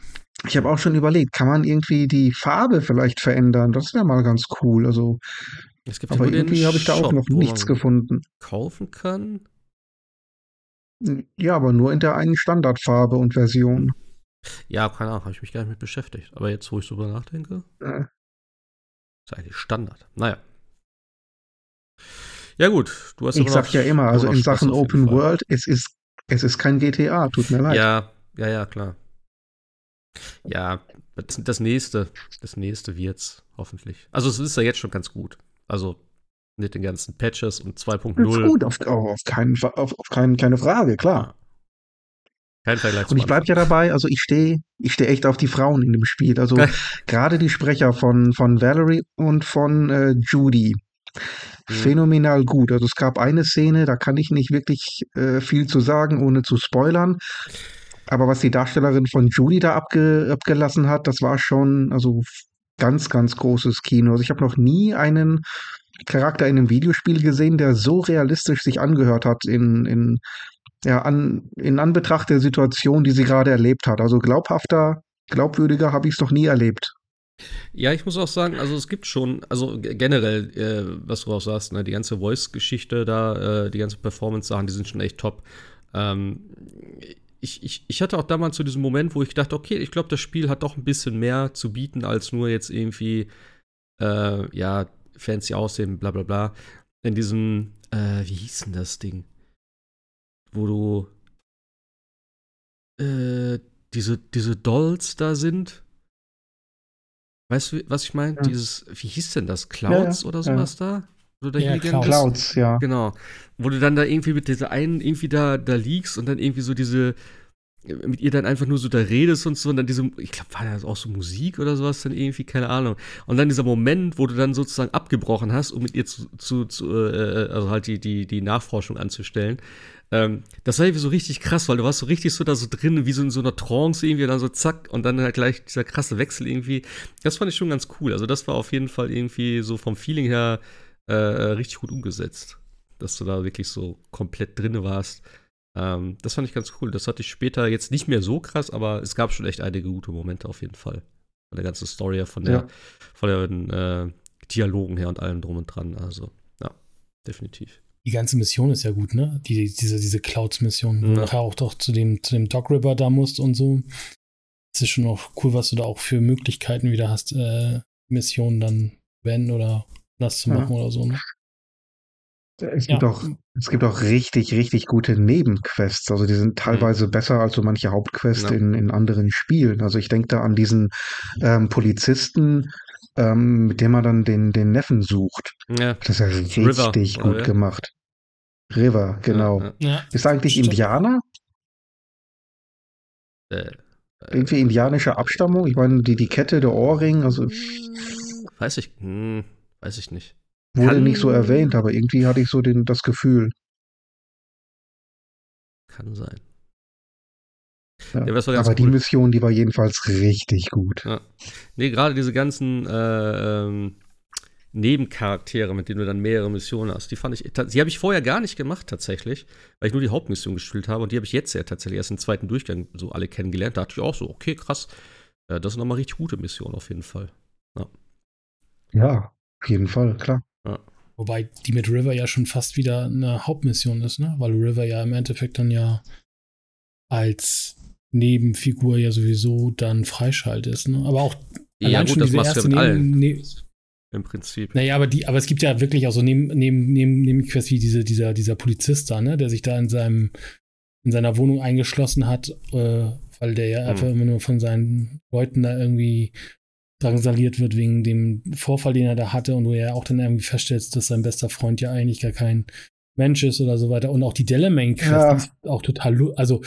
Ich hab auch schon überlegt, kann man irgendwie die Farbe vielleicht verändern? Das wäre mal ganz cool. Also, Es gibt aber irgendwie habe ich da auch noch nichts gefunden. kaufen kann. Ja, aber nur in der einen Standardfarbe und Version. Ja, keine Ahnung, habe ich mich gar nicht mit beschäftigt. Aber jetzt, wo ich drüber nachdenke, Äh, ist eigentlich Standard. Naja. Ja, gut, du hast Ich sag noch- ja immer, also in Sachen Open. World, es ist, es ist kein GTA, tut mir leid. Ja, ja, ja, klar. Ja, das, nächste, das nächste wird's, hoffentlich. Also, es ist ja jetzt schon ganz gut. Also, mit den ganzen Patches und Ist 2.0. gut, auf, auf, keinen, auf, auf keinen, keine Frage, klar. Kein Vergleich Und ich bleib ja dabei, also ich stehe ich steh echt auf die Frauen in dem Spiel. Also Okay. gerade die Sprecher von, von Valerie und von äh, Judy. Mhm. Phänomenal gut. Also es gab eine Szene, da kann ich nicht wirklich äh, viel zu sagen, ohne zu spoilern. Aber was die Darstellerin von Judy da abge, abgelassen hat, das war schon also ganz, ganz großes Kino. Also ich habe noch nie einen Charakter in einem Videospiel gesehen, der so realistisch sich angehört hat in, in, ja, an, in Anbetracht der Situation, die sie gerade erlebt hat. Also glaubhafter, glaubwürdiger habe ich es noch nie erlebt. Ja, ich muss auch sagen, also es gibt schon, also generell, äh, was du auch sagst, ne, die ganze Voice-Geschichte da, äh, die ganze Performance-Sachen, die sind schon echt top. Ähm, ich, ich, ich hatte auch damals so diesen Moment, wo ich dachte, okay, ich glaube, das Spiel hat doch ein bisschen mehr zu bieten, als nur jetzt irgendwie, äh, ja, fancy aussehen, bla bla bla. In diesem, äh, wie hieß denn das Ding? Wo du, äh, diese, diese Dolls da sind. Weißt du, was ich meine? Ja. Dieses, wie hieß denn das? Clouds ja, oder ja. sowas da? Wo du da Ja, Clouds. Clouds, ja. Genau. Wo du dann da irgendwie mit dieser einen irgendwie da, da liegst und dann irgendwie so diese, mit ihr dann einfach nur so da redest und so und dann diese, ich glaube, war das auch so Musik oder sowas dann irgendwie, keine Ahnung. Und dann dieser Moment, wo du dann sozusagen abgebrochen hast, um mit ihr zu, zu, zu äh, also halt die, die, die Nachforschung anzustellen. Ähm, das war irgendwie so richtig krass, weil du warst so richtig so da so drin, wie so in so einer Trance irgendwie, und dann so zack, und dann halt gleich dieser krasse Wechsel irgendwie. Das fand ich schon ganz cool. Also, das war auf jeden Fall irgendwie so vom Feeling her äh, richtig gut umgesetzt. Dass du da wirklich so komplett drinne warst. Ähm, das fand ich ganz cool. Das hatte ich später jetzt nicht mehr so krass, aber es gab schon echt einige gute Momente auf jeden Fall. Von der ganzen Story von der, Ja. von den äh, Dialogen her und allem drum und dran. Also, ja, definitiv. Die ganze Mission ist ja gut, ne? Die, diese, diese Clouds-Mission, wo Ja. du nachher auch doch zu dem, zu dem Dog River da musst und so. es ist schon auch cool, was du da auch für Möglichkeiten wieder hast, äh, Missionen dann wenden oder das zu machen ja. oder so. Ne? Es gibt, ja. auch, es gibt auch richtig, richtig gute Nebenquests. Also die sind teilweise mhm. besser als so manche Hauptquests ja. in, in anderen Spielen. Also ich denke da an diesen ähm, Polizisten, ähm, mit dem man dann den, den Neffen sucht. Ja. Das ist ja richtig River, gut oder? gemacht. River, genau. Ja, ist eigentlich Stimmt. Indianer? Äh, Irgendwie äh, indianische Abstammung? Ich meine, die, die Kette, der Ohrring, also. Weiß ich, hm, weiß ich nicht. Wurde Kann, nicht so erwähnt, aber irgendwie hatte ich so den, das Gefühl. Kann sein. Ja, ja, aber cool. die Mission, die war jedenfalls richtig gut. Ja. Nee, gerade diese ganzen äh, ähm, Nebencharaktere, mit denen du dann mehrere Missionen hast, die fand ich, die habe ich vorher gar nicht gemacht tatsächlich, weil ich nur die Hauptmission gespielt habe und die habe ich jetzt ja tatsächlich erst im zweiten Durchgang so alle kennengelernt. Da dachte ich auch so, okay, krass, äh, das sind nochmal richtig gute Missionen auf jeden Fall. Ja, ja auf jeden Fall, klar. Ja. Wobei die mit River ja schon fast wieder eine Hauptmission ist, ne? Weil River ja im Endeffekt dann ja als Nebenfigur ja sowieso dann freischaltest, ne? Aber auch ja, gut, das machst du ja mit allen. Ne Im Prinzip. Naja, aber die, aber es gibt ja wirklich auch so neben, neben, neben, neben wie diese, dieser, dieser Polizist da, ne, der sich da in seinem, in seiner Wohnung eingeschlossen hat, äh, weil der ja hm. einfach immer nur von seinen Leuten da irgendwie drangsaliert wird wegen dem Vorfall, den er da hatte und wo er auch dann irgendwie feststellt, dass sein bester Freund ja eigentlich gar kein Mensch ist oder so weiter. Und auch die Delamain-Quest ja. ist auch total, also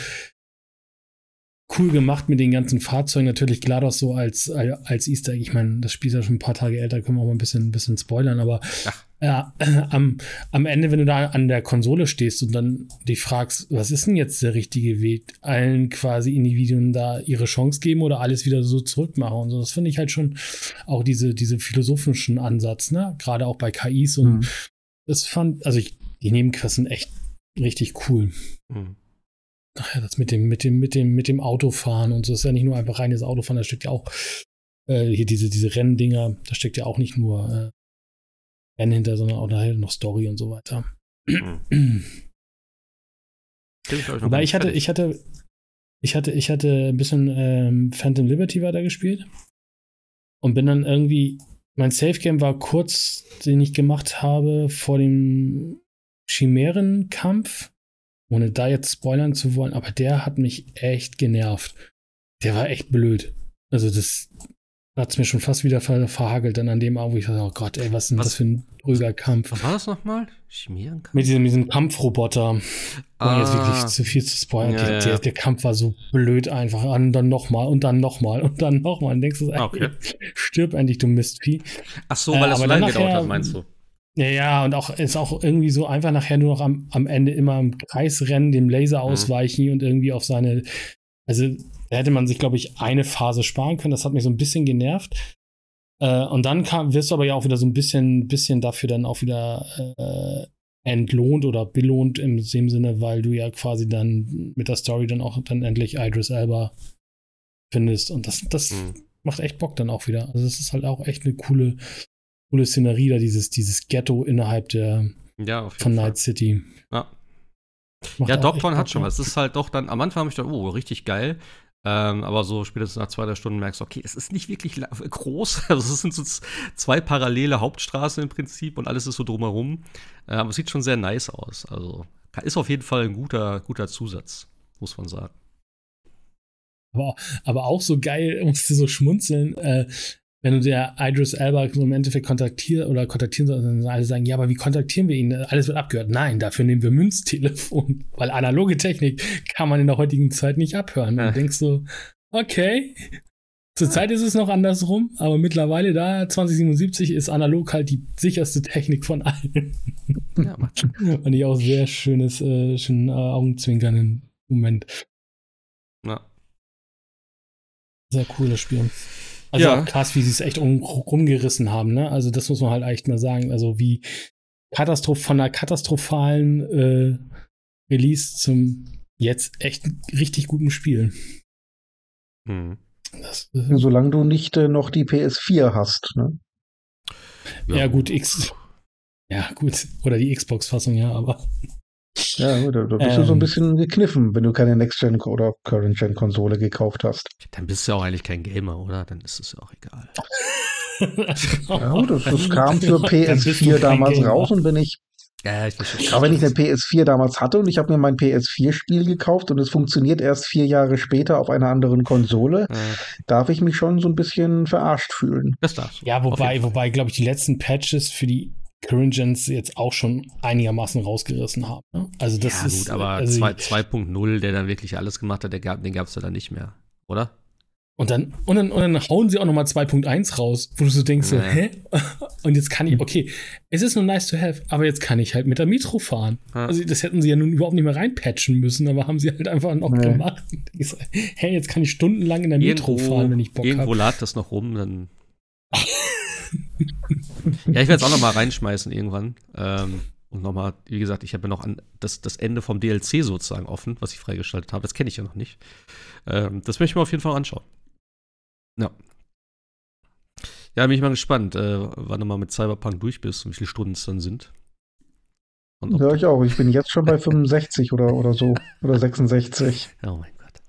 cool gemacht mit den ganzen Fahrzeugen. Natürlich GLaDOS so als, als Easter Egg. Ich meine, das Spiel ist ja schon ein paar Tage älter, können wir auch mal ein bisschen, ein bisschen spoilern, aber ja, äh, am, am Ende, wenn du da an der Konsole stehst und dann dich fragst, was ist denn jetzt der richtige Weg, allen quasi Individuen da ihre Chance geben oder alles wieder so zurückmachen und so. Das finde ich halt schon auch diese, diese philosophischen Ansatz, ne? Gerade auch bei KIs und mhm. das fand, also ich, die Nebenquesten echt richtig cool. Mhm. Ach ja, das mit dem, mit dem, mit dem, mit dem Autofahren und so ist ja nicht nur einfach reines Autofahren, da steckt ja auch äh, hier diese, diese Renndinger, da steckt ja auch nicht nur äh, Rennen hinter, sondern auch halt noch Story und so weiter. Mhm. Wobei ich hatte, ich hatte, ich hatte, ich hatte ein bisschen ähm, Phantom Liberty weitergespielt und bin dann irgendwie, mein Safe Game war kurz, den ich gemacht habe vor dem Chimärenkampf ohne da jetzt spoilern zu wollen, aber der hat mich echt genervt. Der war echt blöd. Also das hat es mir schon fast wieder ver verhagelt dann an dem Abend, wo ich dachte, oh Gott, ey, was ist denn was, das für ein ruhiger Kampf? Was war das nochmal? Chimierenkampf? Mit diesem, diesem Kampfroboter. Ah. jetzt wirklich zu viel zu spoilern. Ja, der, ja. der, Kampf war so blöd einfach. Und dann nochmal und dann nochmal und dann nochmal. Und denkst du, okay. stirb endlich, du Mistvieh. Ach so, weil äh, das so lange gedauert hat, meinst du? Ja, ja, und auch ist auch irgendwie so einfach nachher nur noch am, am Ende immer im Kreis rennen, dem Laser mhm. ausweichen mhm. und irgendwie auf seine. Also da hätte man sich, glaube ich, eine Phase sparen können. Das hat mich so ein bisschen genervt. Äh, und dann kam, wirst du aber ja auch wieder so ein bisschen, bisschen dafür dann auch wieder äh, entlohnt oder belohnt im dem Sinne, weil du ja quasi dann mit der Story dann auch dann endlich Idris Elba findest. Und das, das mhm. macht echt Bock dann auch wieder. Also es ist halt auch echt eine coole, coole Szenerie da, dieses, dieses Ghetto innerhalb der ja, von Night City. Ja. Macht ja, Dogtown hat schon was. Es ist halt doch dann, am Anfang habe ich gedacht, oh, richtig geil. Ähm, aber so spätestens nach zwei, drei Stunden merkst du, okay, es ist nicht wirklich groß. Also es sind so zwei parallele Hauptstraßen im Prinzip und alles ist so drumherum. Äh, aber es sieht schon sehr nice aus. Also ist auf jeden Fall ein guter, guter Zusatz, muss man sagen. Aber, aber auch so geil, musste so schmunzeln. Äh, wenn du der Idris Elba so im Endeffekt kontaktiert oder kontaktieren sollst, dann alle sagen, ja, aber wie kontaktieren wir ihn? Alles wird abgehört. Nein, dafür nehmen wir Münztelefon, weil analoge Technik kann man in der heutigen Zeit nicht abhören. Und du denkst so, okay, Zurzeit ist es noch andersrum, aber mittlerweile da 2077 ist analog halt die sicherste Technik von allen. Ja, macht Und ich auch sehr schönes, äh, schönen äh, Augenzwinkernden Moment. Ja. Sehr cooles Spiel. Also ja. krass, wie sie es echt um, rumgerissen haben, ne? Also das muss man halt echt mal sagen. Also wie Katastroph von einer katastrophalen äh, Release zum jetzt echt richtig guten Spiel. Hm. Das, äh, Solange du nicht äh, noch die PS4 hast, ne? Ja, ja gut, X. Ja, gut. Oder die Xbox-Fassung, ja, aber. Ja, gut, da bist ähm, du so ein ähm. bisschen gekniffen, wenn du keine Next-Gen oder Current-Gen-Konsole gekauft hast. Dann bist du ja auch eigentlich kein Gamer, oder? Dann ist es ja auch egal. ja, gut, das, das kam für PS4 damals raus und bin ich ja, ich verstehe. Aber wenn ich eine PS4 damals hatte und ich habe mir mein PS4-Spiel gekauft und es funktioniert erst vier Jahre später auf einer anderen Konsole, ja. darf ich mich schon so ein bisschen verarscht fühlen. Das darfst du. Ja, wobei, wobei, glaube ich, die letzten Patches für die Current Gens jetzt auch schon einigermaßen rausgerissen haben. Ne? Also das ja, ist. Gut, aber also 2.0, der dann wirklich alles gemacht hat, der gab, den gab es ja dann nicht mehr, oder? Und dann, und dann, und dann hauen sie auch nochmal 2.1 raus, wo du so denkst, ja. so, hä? Und jetzt kann ich, okay, es ist nur nice to have, aber jetzt kann ich halt mit der Metro fahren. Ja. Also das hätten sie ja nun überhaupt nicht mehr reinpatchen müssen, aber haben sie halt einfach noch nee. gemacht. So, hä, jetzt kann ich stundenlang in der Metro fahren, wenn ich Bock habe. Irgendwo hab. lad das noch rum, dann. ja, ich werde es auch nochmal reinschmeißen irgendwann. Ähm, und nochmal, wie gesagt, ich habe ja noch an das, das Ende vom DLC sozusagen offen, was ich freigeschaltet habe. Das kenne ich ja noch nicht. Ähm, das möchte ich mir auf jeden Fall anschauen. Ja. Ja, bin ich mal gespannt, äh, wann du mal mit Cyberpunk durch bist und wie viele Stunden es dann sind. Ja, ich auch. Ich bin jetzt schon bei 65 oder, oder so. Oder 66. Oh mein Gott.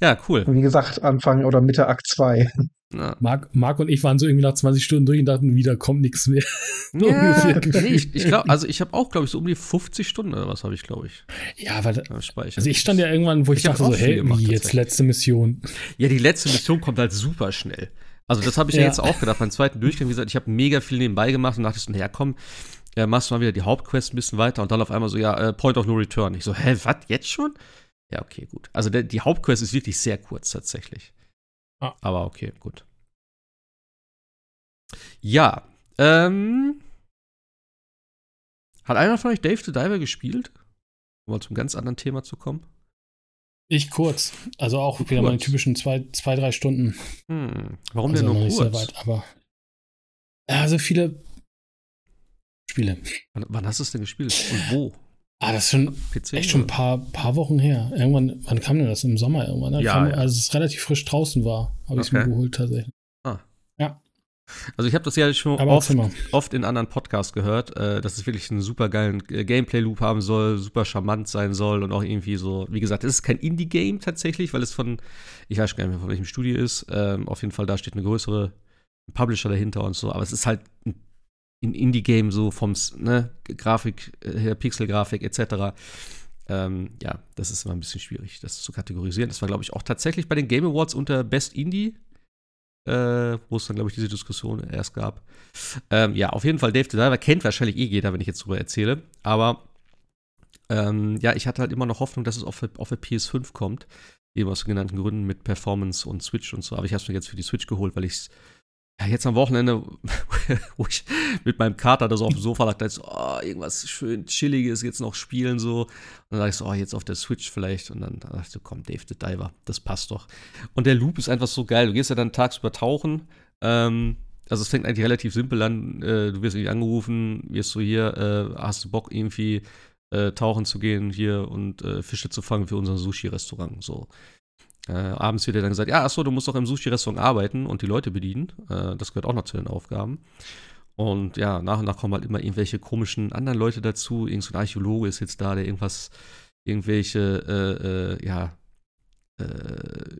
Ja, cool. Und wie gesagt, Anfang oder Mitte Akt 2. Marc, Marc und ich waren so irgendwie nach 20 Stunden durch und dachten, wieder kommt nichts mehr. Ja, nee, ich, ich glaube, also ich habe auch, glaube ich, so um die 50 Stunden oder was habe ich, glaube ich. Ja, weil, also ich stand ja irgendwann, wo ich, ich dachte so, hey, gemacht, jetzt letzte Mission. Ja, die letzte Mission kommt halt super schnell. Also das habe ich ja. ja. jetzt auch gedacht, beim zweiten Durchgang, wie gesagt, ich habe mega viel nebenbei gemacht und dachte so, naja, komm, ja, machst du mal wieder die Hauptquest ein bisschen weiter und dann auf einmal so, ja, äh, Point of No Return. Ich so, hä, was, jetzt schon? Ja, okay, gut. Also der, die Hauptquest ist wirklich sehr kurz tatsächlich. Ah. Aber okay, gut. Ja, ähm. Hat einer von euch Dave the Diver gespielt? Um mal zum ganz anderen Thema zu kommen. Ich kurz. Also auch wieder kurz. meine typischen zwei, zwei drei Stunden. Hm. Warum also denn nur kurz? Sehr weit, aber. Also viele Spiele. Wann, wann hast du es denn gespielt? Und wo? Ah, das ist schon PC, echt schon ein paar, paar Wochen her. Irgendwann, wann kam denn das? Im Sommer irgendwann? Ne? Ja, kam, ja. Also es relativ frisch draußen war, habe ich es mir geholt tatsächlich. Ah. Ja. Also ich habe das ja schon oft, oft, in anderen Podcasts gehört, äh, dass es wirklich einen super geilen äh, Gameplay-Loop haben soll, super charmant sein soll und auch irgendwie so, wie gesagt, es ist kein Indie-Game tatsächlich, weil es von, ich weiß gar nicht mehr, von welchem Studio ist. Ähm, auf jeden Fall, da steht eine größere Publisher dahinter und so, aber es ist halt ein in Indie-Game so vom ne, Grafik äh, Pixel-Grafik etc. Ähm, ja, das ist immer ein bisschen schwierig, das zu kategorisieren. Das war, glaube ich, auch tatsächlich bei den Game Awards unter Best Indie, äh, wo es dann, glaube ich, diese Diskussion erst gab. Ähm, ja, auf jeden Fall, Dave the Diver kennt wahrscheinlich eh jeder, wenn ich jetzt drüber erzähle. Aber ähm, ja, ich hatte halt immer noch Hoffnung, dass es auf, auf der PS5 kommt. Eben aus genannten Gründen mit Performance und Switch und so. Aber ich habe es mir jetzt für die Switch geholt, weil ich es ja, jetzt am Wochenende, wo ich mit meinem Kater da so auf dem Sofa lag, da so, oh, irgendwas schön Chilliges jetzt noch spielen so. Und dann dachte ich so, oh, jetzt auf der Switch vielleicht. Und dann dachte ich so, komm, Dave the Diver, das passt doch. Und der Loop ist einfach so geil. Du gehst ja dann tagsüber tauchen. Ähm, also es fängt eigentlich relativ simpel an. Äh, du wirst irgendwie angerufen, wirst so hier, äh, hast du Bock irgendwie äh, tauchen zu gehen hier und äh, Fische zu fangen für unser Sushi-Restaurant. So. Äh, abends wird dir dann gesagt, ja, achso, du musst doch im Sushi-Restaurant arbeiten und die Leute bedienen. Äh, das gehört auch noch zu den Aufgaben. Und ja, nach und nach kommen halt immer irgendwelche komischen anderen Leute dazu. Irgend so ein Archäologe ist jetzt da, der irgendwas, irgendwelche, äh, äh ja, äh,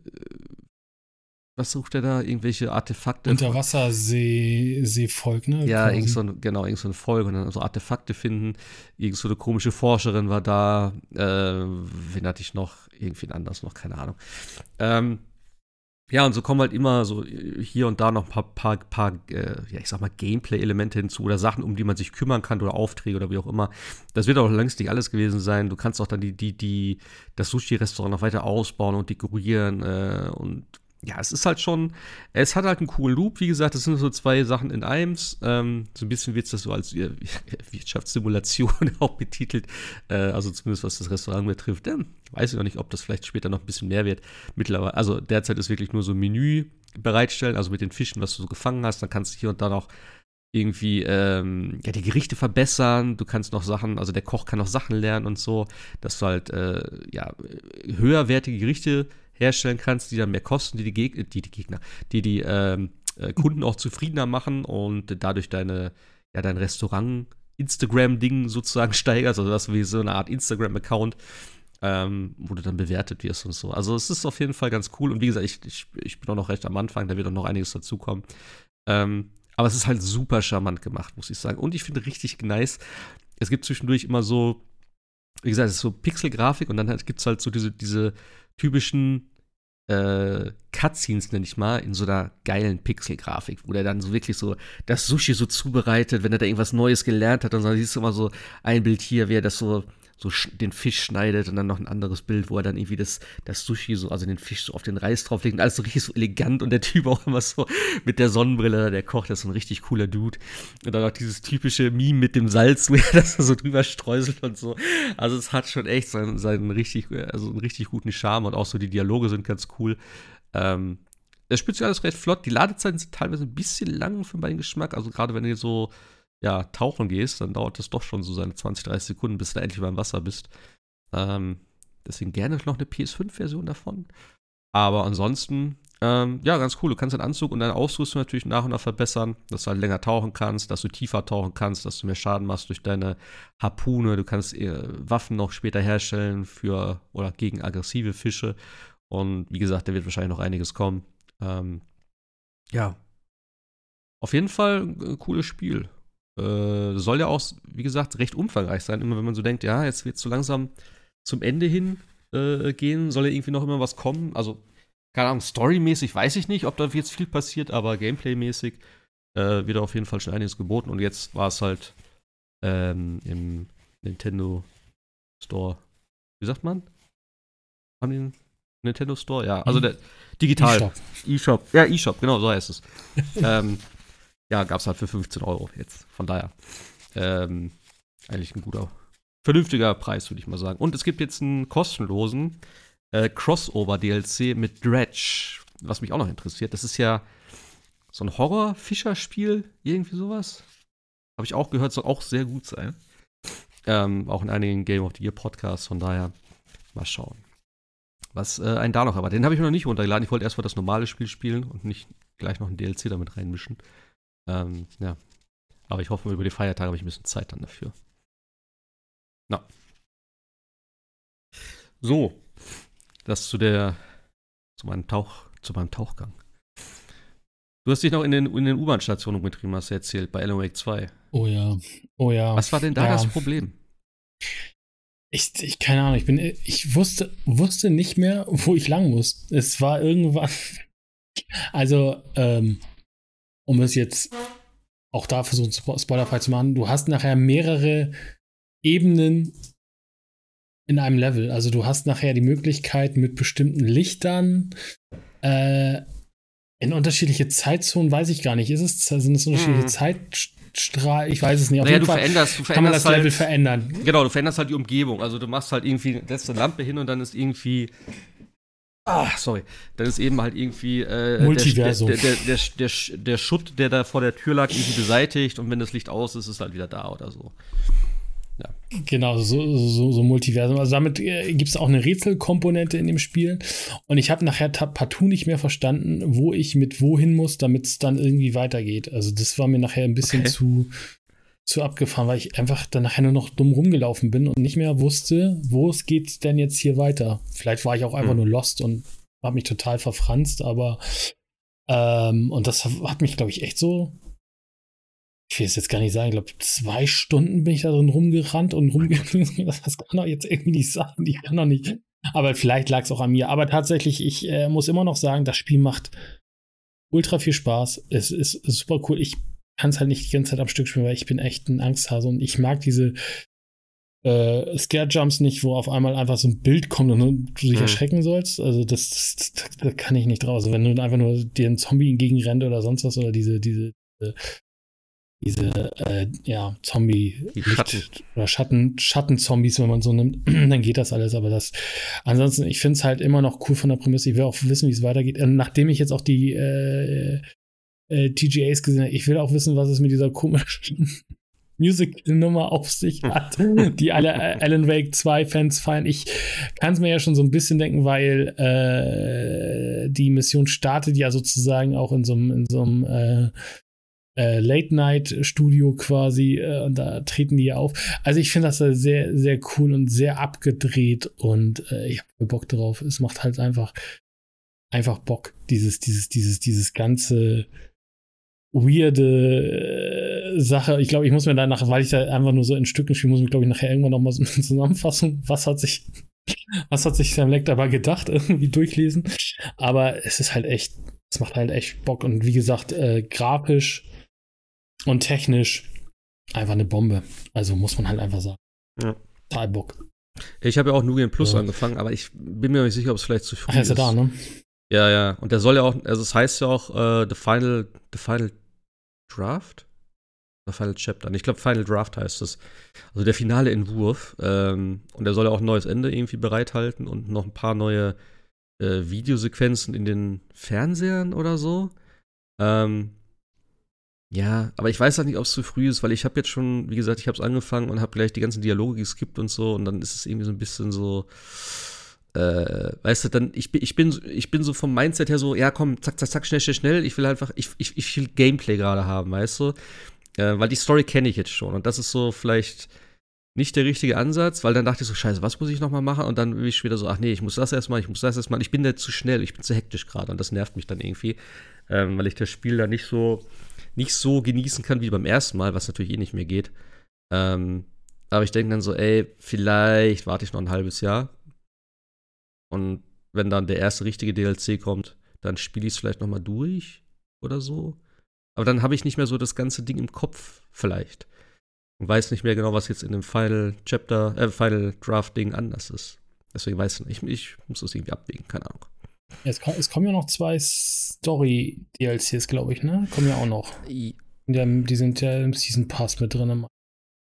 was sucht er da? Irgendwelche Artefakte? Unterwassersee-Volk, ne? Ja, irgend so ein, genau, irgend so ein Volk und dann so Artefakte finden. Irgend so eine komische Forscherin war da. Äh, wen hatte ich noch? Irgendwie anders noch, keine Ahnung. Ähm, ja, und so kommen halt immer so hier und da noch ein paar, paar, paar äh, ja, ich sag mal, Gameplay-Elemente hinzu oder Sachen, um die man sich kümmern kann oder Aufträge oder wie auch immer. Das wird auch längst nicht alles gewesen sein. Du kannst auch dann die, die, die, das Sushi-Restaurant noch weiter ausbauen und dekorieren äh, und ja, es ist halt schon, es hat halt einen coolen Loop, wie gesagt, das sind so zwei Sachen in einem. Ähm, so ein bisschen wird es das so als Wirtschaftssimulation auch betitelt, äh, also zumindest was das Restaurant betrifft. Ähm, weiß ich noch nicht, ob das vielleicht später noch ein bisschen mehr wird. Mittlerweile, also derzeit ist wirklich nur so ein Menü bereitstellen, also mit den Fischen, was du so gefangen hast, dann kannst du hier und da noch irgendwie ähm, ja, die Gerichte verbessern, du kannst noch Sachen, also der Koch kann noch Sachen lernen und so, dass du halt äh, ja, höherwertige Gerichte herstellen kannst, die dann mehr kosten, die die, Geg die, die Gegner, die die ähm, äh, Kunden auch zufriedener machen und dadurch deine, ja, dein Restaurant Instagram-Ding sozusagen steigerst, also das wie so eine Art Instagram-Account, ähm, wo du dann bewertet wirst und so. Also es ist auf jeden Fall ganz cool. Und wie gesagt, ich, ich, ich bin auch noch recht am Anfang, da wird auch noch einiges dazukommen. Ähm, aber es ist halt super charmant gemacht, muss ich sagen. Und ich finde richtig nice. Es gibt zwischendurch immer so, wie gesagt, es ist so Pixel-Grafik und dann halt, gibt es halt so diese, diese typischen äh, Cutscenes, nenne ich mal, in so einer geilen Pixel-Grafik, wo der dann so wirklich so das Sushi so zubereitet, wenn er da irgendwas Neues gelernt hat, und dann siehst du immer so ein Bild hier, wie er das so so den Fisch schneidet und dann noch ein anderes Bild, wo er dann irgendwie das, das Sushi so, also den Fisch so auf den Reis drauflegt und alles so richtig so elegant und der Typ auch immer so mit der Sonnenbrille, der kocht, das ist so ein richtig cooler Dude. Und dann auch dieses typische Meme mit dem Salz, wo er das so drüber streuselt und so. Also es hat schon echt seinen, seinen richtig, also einen richtig guten Charme und auch so die Dialoge sind ganz cool. Ähm, das spielt sich alles recht flott. Die Ladezeiten sind teilweise ein bisschen lang für meinen Geschmack. Also gerade wenn ihr so ja, tauchen gehst, dann dauert das doch schon so seine 20, 30 Sekunden, bis du endlich beim Wasser bist. Ähm, deswegen gerne noch eine PS5-Version davon. Aber ansonsten, ähm, ja, ganz cool. Du kannst deinen Anzug und deine Ausrüstung natürlich nach und nach verbessern, dass du halt länger tauchen kannst, dass du tiefer tauchen kannst, dass du mehr Schaden machst durch deine Harpune. Du kannst äh, Waffen noch später herstellen für oder gegen aggressive Fische. Und wie gesagt, da wird wahrscheinlich noch einiges kommen. Ähm, ja. Auf jeden Fall ein cooles Spiel. Äh, soll ja auch, wie gesagt, recht umfangreich sein. Immer wenn man so denkt, ja, jetzt wird es so langsam zum Ende hin äh, gehen, soll ja irgendwie noch immer was kommen. Also, keine Ahnung, storymäßig weiß ich nicht, ob da jetzt viel passiert, aber gameplaymäßig äh, wird auf jeden Fall schon einiges geboten. Und jetzt war es halt ähm, im Nintendo Store. Wie sagt man? Haben einen Nintendo Store? Ja, also der digital. E-Shop. E ja, E-Shop, genau, so heißt es. ähm, ja, gab es halt für 15 Euro jetzt. Von daher ähm, eigentlich ein guter, vernünftiger Preis, würde ich mal sagen. Und es gibt jetzt einen kostenlosen äh, Crossover-DLC mit Dredge, was mich auch noch interessiert. Das ist ja so ein Horror-Fischerspiel, irgendwie sowas. Habe ich auch gehört, soll auch sehr gut sein. Ähm, auch in einigen Game of the Year Podcasts, von daher mal schauen. Was äh, ein da noch aber. Den habe ich mir noch nicht runtergeladen. Ich wollte erstmal das normale Spiel spielen und nicht gleich noch ein DLC damit reinmischen. Ähm, ja. Aber ich hoffe, über die Feiertage habe ich ein bisschen Zeit dann dafür. Na. So. Das zu der, zu meinem Tauch, zu meinem Tauchgang. Du hast dich noch in den, in den U-Bahn-Stationen umgetrieben, hast du erzählt, bei Alan Wake 2. Oh ja, oh ja. Was war denn da ja. das Problem? Ich, ich, keine Ahnung, ich bin, ich wusste, wusste nicht mehr, wo ich lang muss. Es war irgendwann, also, ähm, um es jetzt auch da versuchen, spoilerfrei zu machen, du hast nachher mehrere Ebenen in einem Level. Also du hast nachher die Möglichkeit mit bestimmten Lichtern äh, in unterschiedliche Zeitzonen, weiß ich gar nicht. Ist es, sind es unterschiedliche mhm. Zeitstrahl? Ich weiß es nicht. Auf naja, jeden du Fall veränderst, du veränderst kann man das halt, Level verändern. Genau, du veränderst halt die Umgebung. Also du machst halt irgendwie, setzt eine Lampe hin und dann ist irgendwie Ah, sorry. Dann ist eben halt irgendwie äh, Multiversum. Der, der, der, der, der, Schutt, der da vor der Tür lag, irgendwie beseitigt und wenn das Licht aus ist, ist es halt wieder da oder so. Ja. Genau, so, so, so Multiversum. Also damit äh, gibt es auch eine Rätselkomponente in dem Spiel. Und ich habe nachher partout nicht mehr verstanden, wo ich mit wohin muss, damit es dann irgendwie weitergeht. Also das war mir nachher ein bisschen okay. zu, zu abgefahren, weil ich einfach dann nachher nur noch dumm rumgelaufen bin und nicht mehr wusste, wo es geht denn jetzt hier weiter. Vielleicht war ich auch einfach hm. nur lost und habe mich total verfranst, aber ähm, und das hat mich, glaube ich, echt so. Ich will es jetzt gar nicht sagen, ich glaube, zwei Stunden bin ich da drin rumgerannt und rumgegangen. Das kann doch jetzt irgendwie nicht sein. Ich kann doch nicht. Aber vielleicht lag es auch an mir. Aber tatsächlich, ich äh, muss immer noch sagen, das Spiel macht ultra viel Spaß. Es ist super cool. Ich kann es halt nicht die ganze Zeit am Stück spielen, weil ich bin echt ein Angsthase und ich mag diese äh, Scare-Jumps nicht, wo auf einmal einfach so ein Bild kommt und du dich mhm. erschrecken sollst. Also das, das, das, das, kann ich nicht draus. Also wenn du einfach nur dir ein Zombie entgegenrennt oder sonst was oder diese, diese, diese, äh, ja, Zombie Schatten. oder Schatten, Schatten-Zombies, wenn man so nimmt, dann geht das alles. Aber das, ansonsten, ich finde es halt immer noch cool von der Prämisse. Ich will auch wissen, wie es weitergeht. Und nachdem ich jetzt auch die äh, äh, TGAs gesehen habe. Ich will auch wissen, was es mit dieser komischen Musical-Nummer auf sich hat, die alle äh, Alan Wake 2 Fans feiern. Ich kann es mir ja schon so ein bisschen denken, weil äh, die Mission startet ja sozusagen auch in so einem, äh, äh, Late-Night-Studio quasi äh, und da treten die ja auf. Also ich finde das sehr, sehr cool und sehr abgedreht und ich habe Bock drauf. Es macht halt einfach, einfach Bock, dieses, dieses, dieses, dieses ganze weirde äh, Sache. Ich glaube, ich muss mir danach, weil ich da einfach nur so in Stücken spiele, muss ich, glaube ich, nachher irgendwann noch mal so eine Zusammenfassung, was hat sich, was hat sich Sam Leck dabei gedacht, irgendwie durchlesen. Aber es ist halt echt, es macht halt echt Bock und wie gesagt, äh, grafisch und technisch einfach eine Bombe. Also muss man halt einfach sagen. Ja. Total Bock. Ich habe ja auch Nugen Plus Ja. angefangen, aber ich bin mir nicht sicher, ob es vielleicht zu früh Ach, ist er da, ne? Ja, ja. Und der soll ja auch, also es heißt ja auch äh, The Final, The Final Draft? The Final Chapter. Ich glaube, Final Draft heißt es. Also der finale Entwurf. Ähm, und der soll ja auch ein neues Ende irgendwie bereithalten und noch ein paar neue äh, Videosequenzen in den Fernsehern oder so. Ähm, ja, aber ich weiß auch nicht, ob es zu früh ist, weil ich habe jetzt schon, wie gesagt, ich habe es angefangen und habe gleich die ganzen Dialoge geskippt und so und dann ist es irgendwie so ein bisschen so, äh, weißt du, dann, ich bin, ich bin, ich bin so vom Mindset her so, ja komm, zack, zack, zack, schnell, schnell, schnell, ich will einfach, ich, ich, ich will Gameplay gerade haben, weißt du, äh, weil die Story kenne ich jetzt schon und das ist so vielleicht nicht der richtige Ansatz, weil dann dachte ich so, scheiße, was muss ich nochmal machen? Und dann bin ich wieder so, ach nee, ich muss das erstmal, ich muss das erstmal, ich bin da zu schnell, ich bin zu hektisch gerade und das nervt mich dann irgendwie, ähm, weil ich das Spiel da nicht so, nicht so genießen kann wie beim ersten Mal, was natürlich eh nicht mehr geht. Ähm, aber ich denke dann so, ey, vielleicht warte ich noch ein halbes Jahr. Und wenn dann der erste richtige DLC kommt, dann spiele ich es vielleicht noch mal durch oder so. Aber dann habe ich nicht mehr so das ganze Ding im Kopf vielleicht. Und weiß nicht mehr genau, was jetzt in dem Final Chapter, äh, Final Draft Ding anders ist. Deswegen weiß ich nicht, ich muss das irgendwie abwägen, keine Ahnung. Es, ko- es kommen ja noch zwei Story-DLCs, glaube ich, ne? Kommen ja auch noch. I- Die, sind ja im Season Pass mit drin.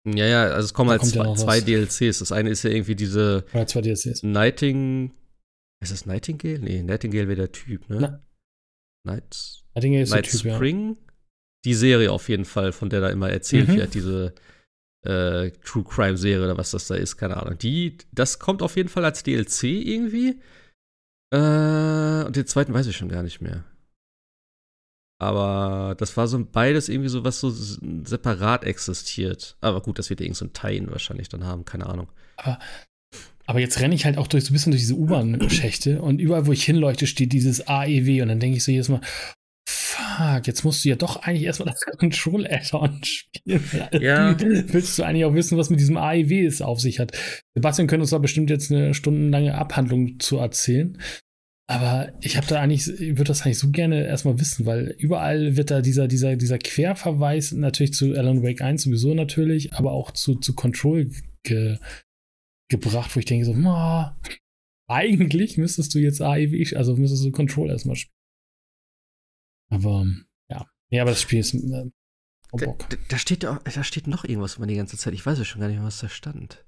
Ja, ja, also es kommen Da halt kommt ja zwei, zwei. DLCs. Das eine ist ja irgendwie diese zwei. Nighting. Ist das Nightingale? Nee, Nightingale wäre der Typ, ne? Na. Think er ist der Night Typ, ja. Spring. Die Serie auf jeden Fall, von der da immer erzählt Mhm. wird, diese äh, True Crime Serie oder was das da ist, keine Ahnung. Die, das kommt auf jeden Fall als DLC irgendwie. Äh, und den zweiten weiß ich schon gar nicht mehr. Aber das war so beides irgendwie so, was so separat existiert. Aber gut, das wird irgend so ein Teilen wahrscheinlich dann haben, keine Ahnung. Aber jetzt renne ich halt auch durch so ein bisschen durch diese U-Bahn-Schächte und überall, wo ich hinleuchte, steht dieses AEW und dann denke ich so jedes Mal, fuck, jetzt musst du ja doch eigentlich erstmal das Control-Add-on spielen. Ja. Willst du eigentlich auch wissen, was mit diesem AEW es auf sich hat? Sebastian könnte uns da bestimmt jetzt eine stundenlange Abhandlung zu erzählen. Aber ich habe da eigentlich, ich würde das eigentlich so gerne erstmal wissen, weil überall wird da dieser, dieser, dieser Querverweis natürlich zu Alan Wake 1 sowieso natürlich, aber auch zu, zu Control ge, gebracht, wo ich denke so, ma, eigentlich müsstest du jetzt AEW, also müsstest du Control erstmal spielen. Aber ja. Ja, aber das Spiel ist äh, oh Da, da- da steht auch, da steht noch irgendwas immer die ganze Zeit. Ich weiß ja schon gar nicht mehr, was da stand.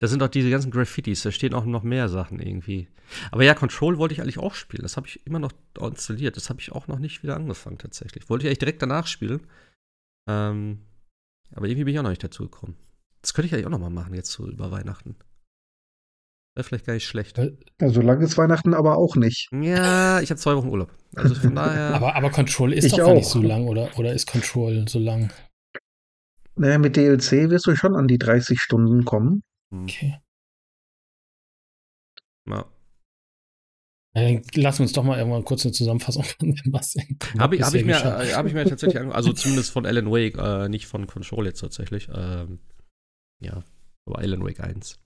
Da sind auch diese ganzen Graffitis, da stehen auch noch mehr Sachen irgendwie. Aber ja, Control wollte ich eigentlich auch spielen. Das habe ich immer noch installiert. Das habe ich auch noch nicht wieder angefangen tatsächlich. Wollte ich eigentlich direkt danach spielen. Ähm, aber irgendwie bin ich auch noch nicht dazu gekommen. Das könnte ich eigentlich auch noch mal machen jetzt so über Weihnachten. Wäre vielleicht gar nicht schlecht. Äh, Ja, so lange ist Weihnachten aber auch nicht. Ja, ich habe zwei Wochen Urlaub. Also von daher. Aber, aber Control ist Ich doch gar nicht auch. so lang, oder? Oder ist Control so lang? Naja, mit DLC wirst du schon an die 30 Stunden kommen. hm, Okay. ja. Ja, Dann lassen wir uns doch mal irgendwann kurz eine Zusammenfassung von dem was Habe ich, hab ich, mir, äh, hab ich mir tatsächlich ange also zumindest von Alan Wake, äh, nicht von Control jetzt tatsächlich. Ähm, ja, aber Alan Wake 1.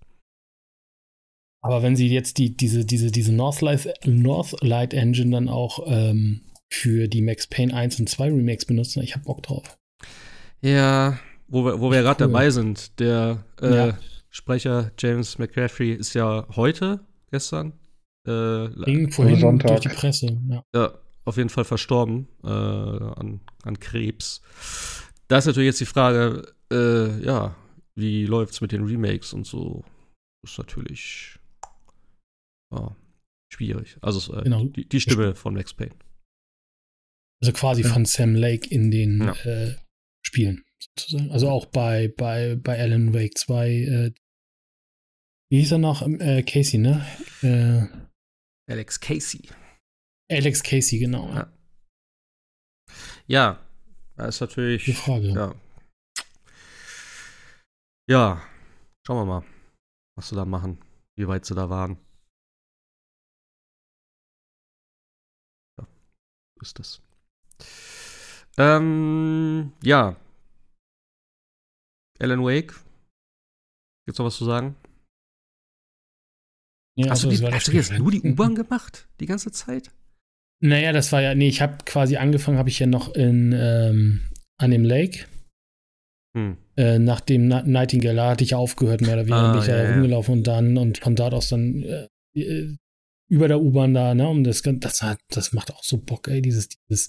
Aber wenn sie jetzt die, diese, diese, diese Northlight, Northlight Engine dann auch ähm, für die Max Payne 1 und 2 Remakes benutzen, ich hab Bock drauf. Ja, wo wir, wo wir gerade Cool. dabei sind, der äh, Ja. Sprecher James McCaffrey ist ja heute, gestern, äh, Ging vorhin Sonntag. durch die Presse. Ja. ja, auf jeden Fall verstorben äh, an, an Krebs. Da ist natürlich jetzt die Frage, äh, ja, wie läuft's mit den Remakes und so? Ist natürlich ja, schwierig. Also äh, Genau. die, die Stimme von Max Payne. Also quasi Ja. von Sam Lake in den Ja. äh, Spielen, sozusagen. Also auch bei, bei, bei Alan Wake 2. Äh, wie hieß er noch? Äh, Casey, ne? Äh, Alex Casey. Alex Casey, genau. Ja. Ja, Das ist natürlich. Die Frage. Ja. Ja, schauen wir mal, was sie da machen, wie weit sie da waren. Ja, ist das. Ähm, ja. Alan Wake. Gibt's noch was zu sagen? Ja, hast du, also, die, das war hast du jetzt nur die U-Bahn gemacht? Die ganze Zeit? Naja, das war ja, nee, ich habe quasi angefangen, habe ich ja noch in, ähm, an dem Lake. Hm. Äh, nach dem Na Nightingale da hatte ich aufgehört, mehr oder weniger, Ah, bin ich ja, ja, ja. rumgelaufen und dann und von dort aus dann äh, äh, über der U-Bahn da, ne, um das, das hat, das macht auch so Bock, ey, dieses, dieses,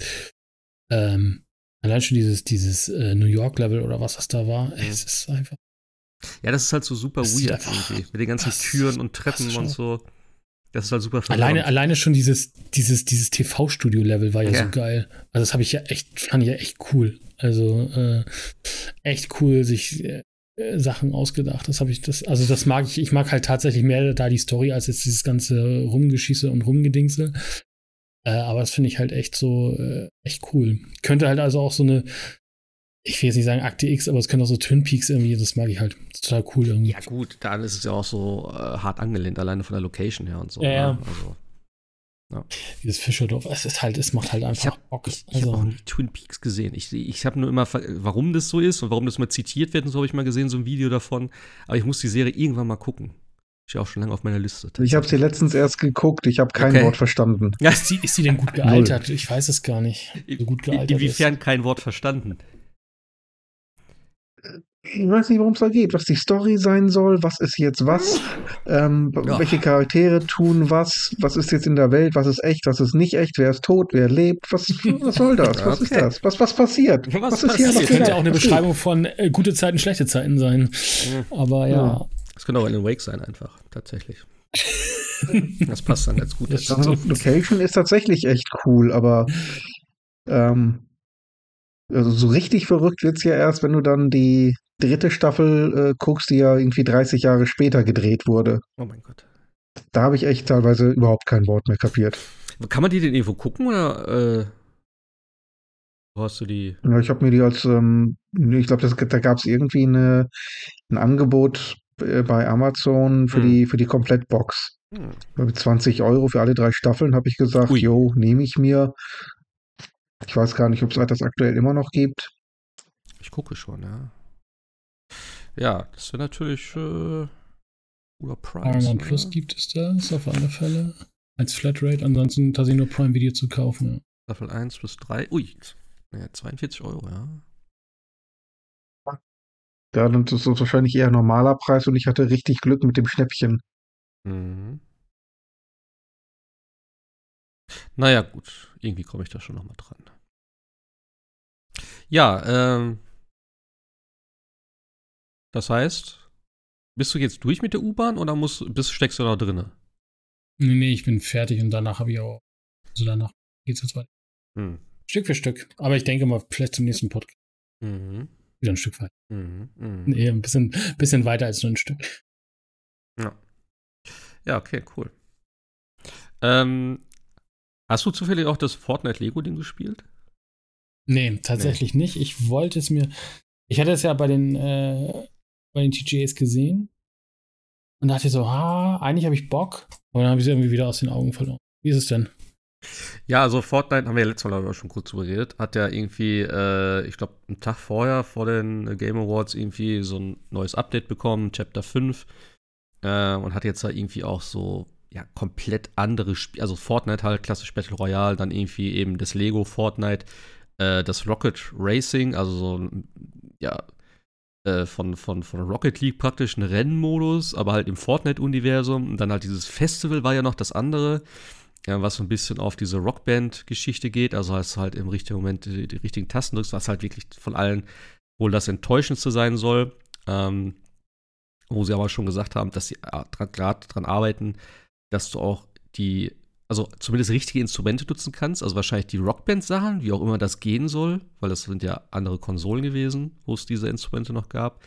ähm, allein schon dieses, dieses äh, New York-Level oder was das da war, ey, es ist einfach, Ja, das ist halt so super weird irgendwie. Mit den ganzen das- Türen und Treppen und so. Das ist halt super alleine, verwirrend. alleine schon dieses, dieses, dieses TV-Studio-Level war ja, Ja. so geil. Also das habe ich ja echt, fand ich ja echt cool. Also äh, echt cool, sich äh, äh, Sachen ausgedacht. Das habe ich, das, also das mag ich, ich mag halt tatsächlich mehr da die Story als jetzt dieses ganze Rumgeschieße und Rumgedingse. Äh, aber das finde ich halt echt so, äh, echt cool. Könnte halt also auch so eine, ich will jetzt nicht sagen Akte X, aber es könnte auch so Twin Peaks irgendwie, das mag ich halt. Ist total cool irgendwie. Ja, gut, dann ist es ja auch so äh, hart angelehnt, alleine von der Location her und so. Ja, ja. ne? Also, Dieses Fischerdorf, es ist halt, es macht halt einfach ich habe Bock. ich, ich hab Also- auch nie Twin Peaks gesehen. Ich, ich habe nur immer, warum das so ist und warum das mal zitiert wird und so habe ich mal gesehen, so ein Video davon. Aber ich muss die Serie irgendwann mal gucken. Ist ja auch schon lange auf meiner Liste. Ich habe sie letztens erst geguckt, ich habe kein Okay. Wort verstanden. Ja, Ist die, ist die denn gut gealtert? Ich weiß es gar nicht. So gut gealtert inwiefern kein Wort verstanden. Ich weiß nicht, worum es da geht, was die Story sein soll, was ist jetzt was, ähm, Ja. welche Charaktere tun was, was ist jetzt in der Welt, was ist echt, was ist nicht echt, wer ist tot, wer lebt, was, was soll das, was ist Okay. das, was, was passiert, Was ist hier passiert? Das könnte genau? auch eine Was Beschreibung von äh, gute Zeiten, schlechte Zeiten sein. Aber ja, Ja. Das könnte auch Alan Wake sein, einfach, tatsächlich. Das passt dann ganz gut. Das Location ist tatsächlich echt cool, aber ähm, also so richtig verrückt wird's ja erst, wenn du dann die dritte Staffel äh, guckst, die ja irgendwie 30 Jahre später gedreht wurde. Oh mein Gott. Da habe ich echt teilweise überhaupt kein Wort mehr kapiert. Kann man die denn irgendwo gucken oder äh, wo hast du die? Ja, ich habe mir die als, ähm, ich glaube, da gab es irgendwie eine, ein Angebot äh, bei Amazon für Hm. die für die Komplettbox. Hm. Mit 20 Euro für alle drei Staffeln habe ich gesagt, Ui. jo, nehme ich mir. Ich weiß gar nicht, ob es das aktuell immer noch gibt. Ich gucke schon, ja. Ja, das wäre natürlich äh, guter Preis. Paramount ne? Plus gibt es das auf alle Fälle. Als Flatrate, ansonsten tatsächlich nur Prime Video zu kaufen. Ja. Staffel 1 bis 3. Ui, ja, 42 Euro, ja. Ja, dann ist das wahrscheinlich eher normaler Preis und ich hatte richtig Glück mit dem Schnäppchen. Mhm. Naja, gut. Irgendwie komme ich da schon noch mal dran. Ja, ähm. Das heißt, bist du jetzt durch mit der U-Bahn oder musst, bist, steckst du da drinne? Nee, nee, ich bin fertig und danach habe ich auch. Also danach geht's jetzt weiter. Hm. Stück für Stück. Aber ich denke mal, vielleicht zum nächsten Podcast Mhm. wieder ein Stück weiter. Mhm. Mhm. Nee, ein bisschen, bisschen weiter als nur ein Stück. Ja. Ja, okay, cool. Ähm, hast du zufällig auch das Fortnite-Lego-Ding gespielt? Nee, tatsächlich nicht. Ich wollte es mir. Ich hatte es ja bei den, äh, bei den TGAs gesehen und dachte so, ah, eigentlich habe ich Bock. Aber dann habe ich es irgendwie wieder aus den Augen verloren. Wie ist es denn? Ja, also Fortnite haben wir ja letztes Mal, auch schon kurz drüber geredet. Hat ja irgendwie, äh, ich glaube, einen Tag vorher, vor den Game Awards, irgendwie so ein neues Update bekommen, Chapter 5. Äh, und hat jetzt da irgendwie auch so, ja, komplett andere Spiele. Also Fortnite halt, klassisch Battle Royale, dann irgendwie eben das Lego Fortnite, äh, das Rocket Racing, also so ein, ja, äh, von, von, von Rocket League praktisch ein Rennmodus, aber halt im Fortnite-Universum. Und dann halt dieses Festival war ja noch das andere ja, was so ein bisschen auf diese Rockband-Geschichte geht, also hast halt im richtigen Moment die, die richtigen Tasten drückst, was halt wirklich von allen wohl das Enttäuschendste sein soll. Ähm, wo sie aber schon gesagt haben, dass sie gerade dran arbeiten, dass du auch die, also zumindest richtige Instrumente nutzen kannst, also wahrscheinlich die Rockband-Sachen, wie auch immer das gehen soll, weil das sind ja andere Konsolen gewesen, wo es diese Instrumente noch gab.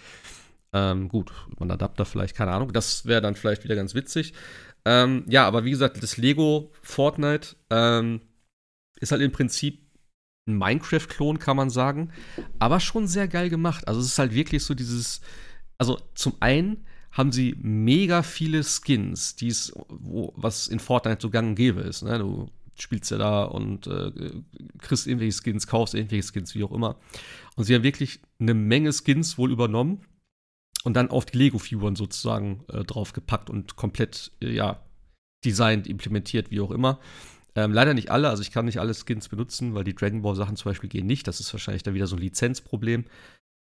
Ähm, gut, einen Adapter vielleicht, keine Ahnung. Das wäre dann vielleicht wieder ganz witzig. Ähm, ja, aber wie gesagt, das Lego Fortnite ähm, ist halt im Prinzip ein Minecraft-Klon, kann man sagen, aber schon sehr geil gemacht. Also es ist halt wirklich so dieses, also zum einen haben sie mega viele Skins, die's, wo, was in Fortnite so gang und gäbe ist. Ne? Du spielst ja da und äh, kriegst irgendwelche Skins, kaufst irgendwelche Skins, wie auch immer. Und sie haben wirklich eine Menge Skins wohl übernommen und dann auf die Lego-Figuren sozusagen äh, draufgepackt und komplett, äh, ja, designt, implementiert, wie auch immer. Ähm, leider nicht alle, also ich kann nicht alle Skins benutzen, weil die Dragon Ball Sachen zum Beispiel gehen nicht. Das ist wahrscheinlich dann wieder so ein Lizenzproblem.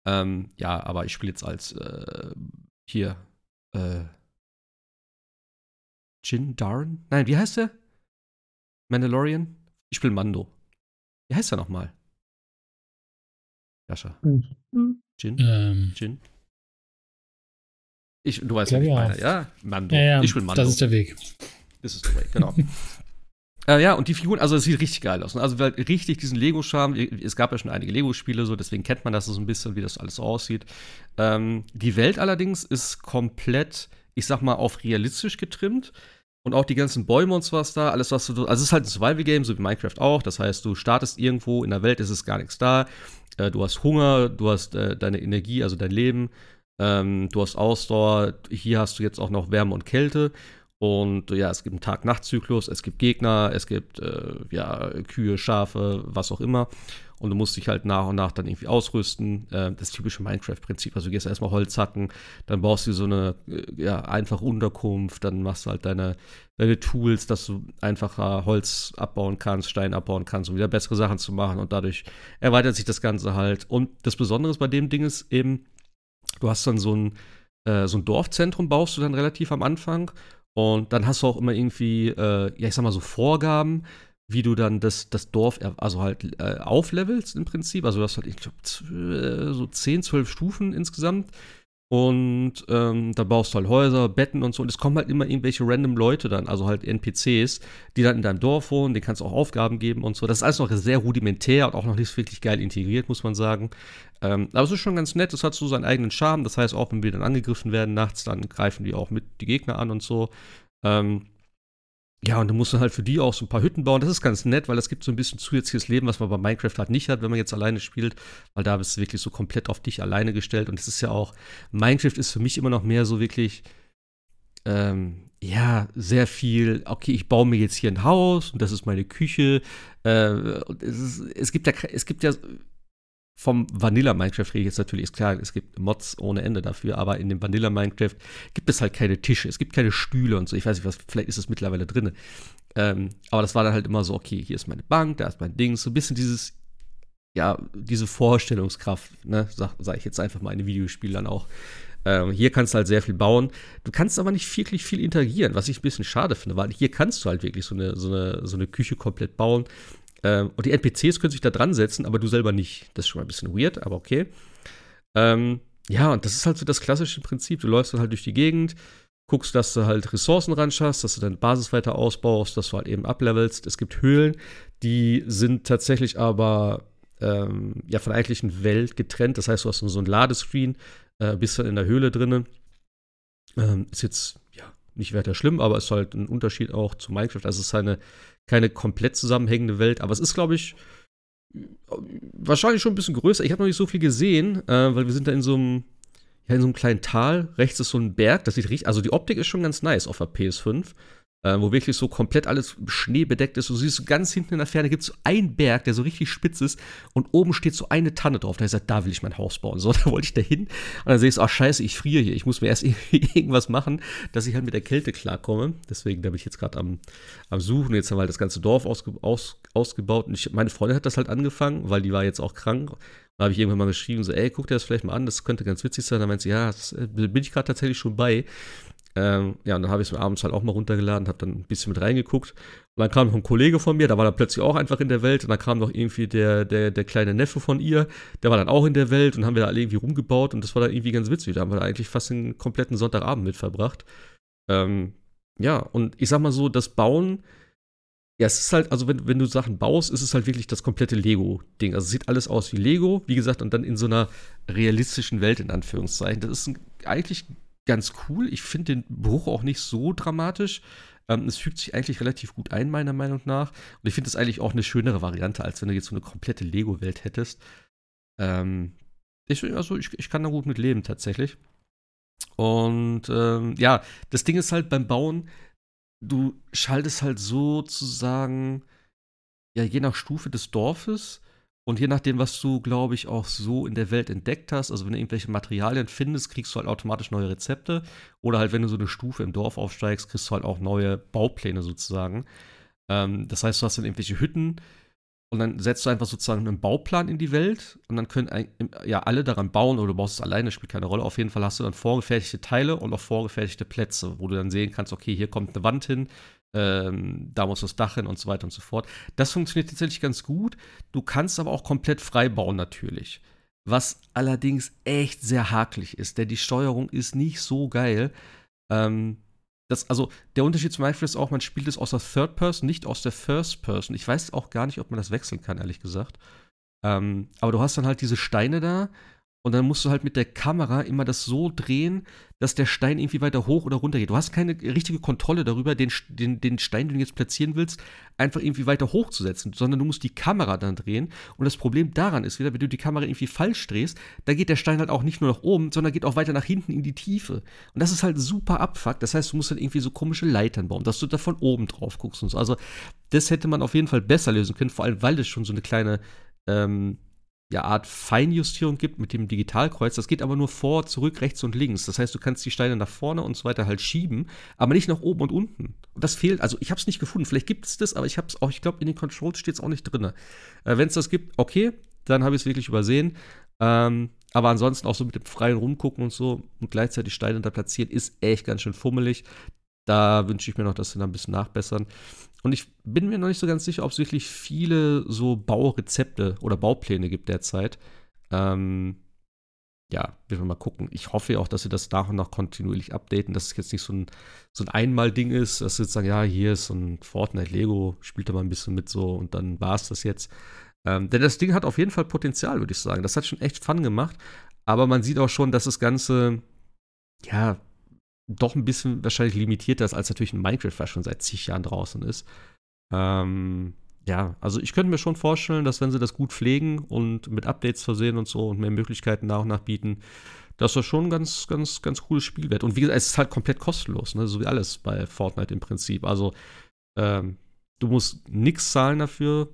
Ähm, ja, aber ich spiele jetzt als äh, hier äh, Jin Darn? Nein, wie heißt der? Mandalorian? Ich spiele Mando. Wie heißt er nochmal? Jascha. Mhm. Jin? Ähm. Jin? Ich, du weißt ja, nicht, ja. ja? Mando. Ja, ja, ich spiele Mando. Das ist der Weg. Das ist der Weg, genau. Äh, ja, und die Figuren, also es sieht richtig geil aus. Ne? Also halt richtig diesen Lego-Charme. Es gab ja schon einige Lego-Spiele, so deswegen kennt man das so ein bisschen, wie das alles so aussieht. Ähm, die Welt allerdings ist komplett, ich sag mal, auf realistisch getrimmt. Und auch die ganzen Bäume und so was da, alles was du. Also es ist halt ein Survival-Game, so wie Minecraft auch. Das heißt, du startest irgendwo in der Welt, ist es gar nichts da. Äh, du hast Hunger, du hast äh, deine Energie, also dein Leben. Ähm, du hast Ausdauer. Hier hast du jetzt auch noch Wärme und Kälte. Und ja, es gibt einen Tag-Nacht-Zyklus, es gibt Gegner, es gibt äh, ja, Kühe, Schafe, was auch immer. Und du musst dich halt nach und nach dann irgendwie ausrüsten. Äh, das typische Minecraft-Prinzip. Also du gehst erstmal Holz hacken, dann baust du so eine äh, ja, einfache Unterkunft, dann machst du halt deine, deine Tools, dass du einfacher Holz abbauen kannst, Stein abbauen kannst, um wieder bessere Sachen zu machen. Und dadurch erweitert sich das Ganze halt. Und das Besondere bei dem Ding ist eben, du hast dann so ein, äh, so ein Dorfzentrum, baust du dann relativ am Anfang und dann hast du auch immer irgendwie, äh, ja, ich sag mal so Vorgaben, wie du dann das, das Dorf, also halt äh, auflevelst im Prinzip. Also du hast halt, ich glaube, so 10, 12 Stufen insgesamt. Und ähm, da baust du halt Häuser, Betten und so. Und es kommen halt immer irgendwelche random Leute dann, also halt NPCs, die dann in deinem Dorf wohnen, denen kannst du auch Aufgaben geben und so. Das ist alles noch sehr rudimentär und auch noch nicht wirklich geil integriert, muss man sagen. Ähm, aber es ist schon ganz nett, es hat so seinen eigenen Charme. Das heißt, auch wenn wir dann angegriffen werden nachts, dann greifen die auch mit die Gegner an und so. Ähm, ja, und du musst dann halt für die auch so ein paar Hütten bauen. Das ist ganz nett, weil es gibt so ein bisschen zusätzliches Leben, was man bei Minecraft halt nicht hat, wenn man jetzt alleine spielt, weil da bist du wirklich so komplett auf dich alleine gestellt. Und es ist ja auch, Minecraft ist für mich immer noch mehr so wirklich, ähm, ja, sehr viel, okay, ich baue mir jetzt hier ein Haus und das ist meine Küche. Äh, es, ist, es, gibt ja, es gibt ja vom Vanilla Minecraft rede ich jetzt natürlich, ist klar, es gibt Mods ohne Ende dafür, aber in dem Vanilla Minecraft gibt es halt keine Tische, es gibt keine Stühle und so. Ich weiß nicht, was, vielleicht ist es mittlerweile drin. Ähm, aber das war dann halt immer so, okay, hier ist meine Bank, da ist mein Ding, so ein bisschen dieses, ja, diese Vorstellungskraft, ne, sag, sag ich jetzt einfach mal in den Videospielen dann auch. Ähm, hier kannst du halt sehr viel bauen. Du kannst aber nicht wirklich viel interagieren, was ich ein bisschen schade finde, weil hier kannst du halt wirklich so eine, so eine, so eine Küche komplett bauen. Ähm, und die NPCs können sich da dran setzen, aber du selber nicht. Das ist schon mal ein bisschen weird, aber okay. Ähm, ja, und das ist halt so das klassische Prinzip. Du läufst dann halt durch die Gegend, guckst, dass du halt Ressourcen ran schaffst, dass du deine Basis weiter ausbaust, dass du halt eben ablevelst. Es gibt Höhlen, die sind tatsächlich aber ähm, ja von der eigentlichen Welt getrennt. Das heißt, du hast so ein Ladescreen, äh, bist dann in der Höhle drinne. Ähm, ist jetzt nicht weiter schlimm, aber ist halt ein Unterschied auch zu Minecraft. Also es ist eine keine komplett zusammenhängende Welt, aber es ist, glaube ich, wahrscheinlich schon ein bisschen größer. Ich habe noch nicht so viel gesehen, äh, weil wir sind da in so einem ja, in so einem kleinen Tal. Rechts ist so ein Berg, das sieht richtig, also die Optik ist schon ganz nice auf der PS5 äh, wo wirklich so komplett alles schneebedeckt ist. Du siehst ganz hinten in der Ferne gibt es so einen Berg, der so richtig spitz ist und oben steht so eine Tanne drauf. Da ich gesagt, da will ich mein Haus bauen. So, da wollte ich da hin und dann sehe ich ach scheiße, ich friere hier. Ich muss mir erst irgendwas machen, dass ich halt mit der Kälte klarkomme. Deswegen, da bin ich jetzt gerade am, am Suchen. Jetzt haben wir halt das ganze Dorf ausge, aus, ausgebaut und ich, meine Freundin hat das halt angefangen, weil die war jetzt auch krank. Da habe ich irgendwann mal geschrieben, so, ey, guck dir das vielleicht mal an, das könnte ganz witzig sein. Da meint sie, ja, das, äh, bin ich gerade tatsächlich schon bei. Ähm, ja, und dann habe ich es mir abends halt auch mal runtergeladen, habe dann ein bisschen mit reingeguckt. Und dann kam noch ein Kollege von mir, da war er plötzlich auch einfach in der Welt. Und dann kam noch irgendwie der, der, der kleine Neffe von ihr, der war dann auch in der Welt und haben wir da irgendwie rumgebaut. Und das war dann irgendwie ganz witzig. Da haben wir da eigentlich fast den kompletten Sonntagabend mit verbracht. Ähm, ja, und ich sag mal so, das Bauen, ja, es ist halt, also wenn, wenn du Sachen baust, ist es halt wirklich das komplette Lego-Ding. Also es sieht alles aus wie Lego, wie gesagt, und dann in so einer realistischen Welt, in Anführungszeichen. Das ist ein, eigentlich ganz cool. Ich finde den Bruch auch nicht so dramatisch. Ähm, es fügt sich eigentlich relativ gut ein, meiner Meinung nach. Und ich finde es eigentlich auch eine schönere Variante, als wenn du jetzt so eine komplette Lego-Welt hättest. Ähm, ich, also ich, ich kann da gut mit leben, tatsächlich. Und ähm, ja, das Ding ist halt beim Bauen, du schaltest halt sozusagen, ja, je nach Stufe des Dorfes und je nachdem, was du, glaube ich, auch so in der Welt entdeckt hast, also wenn du irgendwelche Materialien findest, kriegst du halt automatisch neue Rezepte. Oder halt, wenn du so eine Stufe im Dorf aufsteigst, kriegst du halt auch neue Baupläne sozusagen. Ähm, das heißt, du hast dann irgendwelche Hütten, und dann setzt du einfach sozusagen einen Bauplan in die Welt und dann können ja alle daran bauen oder du baust es alleine, spielt keine Rolle. Auf jeden Fall hast du dann vorgefertigte Teile und auch vorgefertigte Plätze, wo du dann sehen kannst, okay, hier kommt eine Wand hin, ähm, da muss das Dach hin und so weiter und so fort. Das funktioniert tatsächlich ganz gut. Du kannst aber auch komplett frei bauen natürlich. Was allerdings echt sehr hakelig ist, denn die Steuerung ist nicht so geil. Ähm, das, also der Unterschied zum Beispiel ist auch, man spielt es aus der Third Person, nicht aus der First Person. Ich weiß auch gar nicht, ob man das wechseln kann, ehrlich gesagt. Ähm, aber du hast dann halt diese Steine da und dann musst du halt mit der Kamera immer das so drehen, dass der Stein irgendwie weiter hoch oder runter geht. Du hast keine richtige Kontrolle darüber, den, den, den Stein, den du jetzt platzieren willst, einfach irgendwie weiter hochzusetzen, sondern du musst die Kamera dann drehen. Und das Problem daran ist wieder, wenn du die Kamera irgendwie falsch drehst, da geht der Stein halt auch nicht nur nach oben, sondern geht auch weiter nach hinten in die Tiefe. Und das ist halt super abfuck. Das heißt, du musst dann irgendwie so komische Leitern bauen, dass du da von oben drauf guckst und so. Also, das hätte man auf jeden Fall besser lösen können, vor allem weil das schon so eine kleine ähm, ja, Art Feinjustierung gibt mit dem Digitalkreuz. Das geht aber nur vor, zurück, rechts und links. Das heißt, du kannst die Steine nach vorne und so weiter halt schieben, aber nicht nach oben und unten. Und das fehlt, also ich habe es nicht gefunden. Vielleicht gibt es das, aber ich habe es auch, ich glaube, in den Controls steht es auch nicht drin. Äh, Wenn es das gibt, okay, dann habe ich es wirklich übersehen. Ähm, aber ansonsten auch so mit dem freien Rumgucken und so und gleichzeitig Steine da platzieren, ist echt ganz schön fummelig. Da wünsche ich mir noch, dass sie da ein bisschen nachbessern. Und ich bin mir noch nicht so ganz sicher, ob es wirklich viele so Baurezepte oder Baupläne gibt derzeit. Ähm, ja, wir werden mal gucken. Ich hoffe auch, dass sie das nach und nach kontinuierlich updaten, dass es jetzt nicht so ein, so ein Einmal-Ding ist, dass sie jetzt sagen, ja, hier ist so ein Fortnite-Lego, spielt da mal ein bisschen mit so und dann war es das jetzt. Ähm, denn das Ding hat auf jeden Fall Potenzial, würde ich sagen. Das hat schon echt Fun gemacht. Aber man sieht auch schon, dass das Ganze, ja, doch ein bisschen wahrscheinlich limitierter ist, als natürlich ein Minecraft, was schon seit zig Jahren draußen ist. Ähm, ja, also ich könnte mir schon vorstellen, dass wenn sie das gut pflegen und mit Updates versehen und so und mehr Möglichkeiten nach und nach bieten, dass das schon ein ganz, ganz, ganz cooles Spiel wird. Und wie gesagt, es ist halt komplett kostenlos, ne? so wie alles bei Fortnite im Prinzip. Also ähm, du musst nichts zahlen dafür,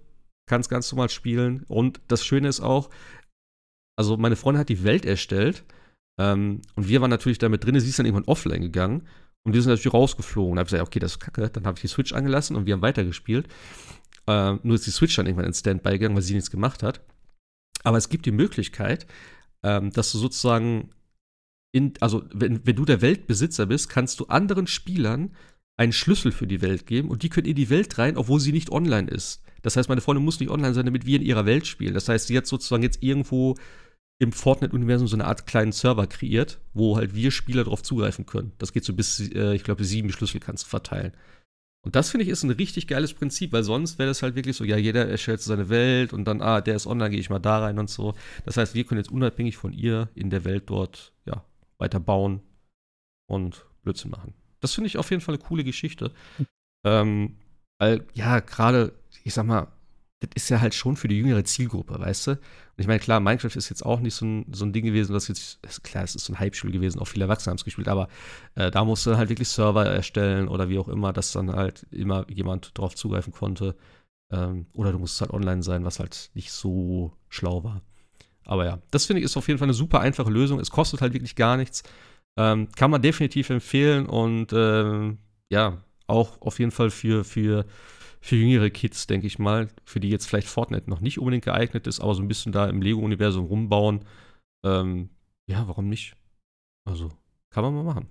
kannst ganz normal spielen. Und das Schöne ist auch, also meine Freundin hat die Welt erstellt ähm, und wir waren natürlich damit drin, sie ist dann irgendwann offline gegangen und wir sind natürlich rausgeflogen. Da habe ich gesagt, okay, das ist kacke. Dann habe ich die Switch angelassen und wir haben weitergespielt. Äh, nur ist die Switch dann irgendwann in Standby gegangen, weil sie nichts gemacht hat. Aber es gibt die Möglichkeit, ähm, dass du sozusagen in, also wenn, wenn du der Weltbesitzer bist, kannst du anderen Spielern einen Schlüssel für die Welt geben und die können in die Welt rein, obwohl sie nicht online ist. Das heißt, meine Freundin muss nicht online sein, damit wir in ihrer Welt spielen. Das heißt, sie hat sozusagen jetzt irgendwo im Fortnite-Universum so eine Art kleinen Server kreiert, wo halt wir Spieler darauf zugreifen können. Das geht so bis, äh, ich glaube, sieben Schlüssel kannst du verteilen. Und das finde ich ist ein richtig geiles Prinzip, weil sonst wäre das halt wirklich so, ja, jeder erstellt seine Welt und dann, ah, der ist online, gehe ich mal da rein und so. Das heißt, wir können jetzt unabhängig von ihr in der Welt dort, ja, weiter bauen und Blödsinn machen. Das finde ich auf jeden Fall eine coole Geschichte. Ähm, weil, ja, gerade, ich sag mal, das ist ja halt schon für die jüngere Zielgruppe, weißt du? Und ich meine, klar, Minecraft ist jetzt auch nicht so ein, so ein Ding gewesen, das jetzt, klar, es ist so ein Hype-Spiel gewesen, auch viele Erwachsene haben es gespielt, aber äh, da musst du halt wirklich Server erstellen oder wie auch immer, dass dann halt immer jemand drauf zugreifen konnte. Ähm, oder du musst halt online sein, was halt nicht so schlau war. Aber ja, das finde ich ist auf jeden Fall eine super einfache Lösung. Es kostet halt wirklich gar nichts. Ähm, kann man definitiv empfehlen und ähm, ja, auch auf jeden Fall für, für für jüngere Kids, denke ich mal, für die jetzt vielleicht Fortnite noch nicht unbedingt geeignet ist, aber so ein bisschen da im Lego-Universum rumbauen. Ähm, ja, warum nicht? Also, kann man mal machen.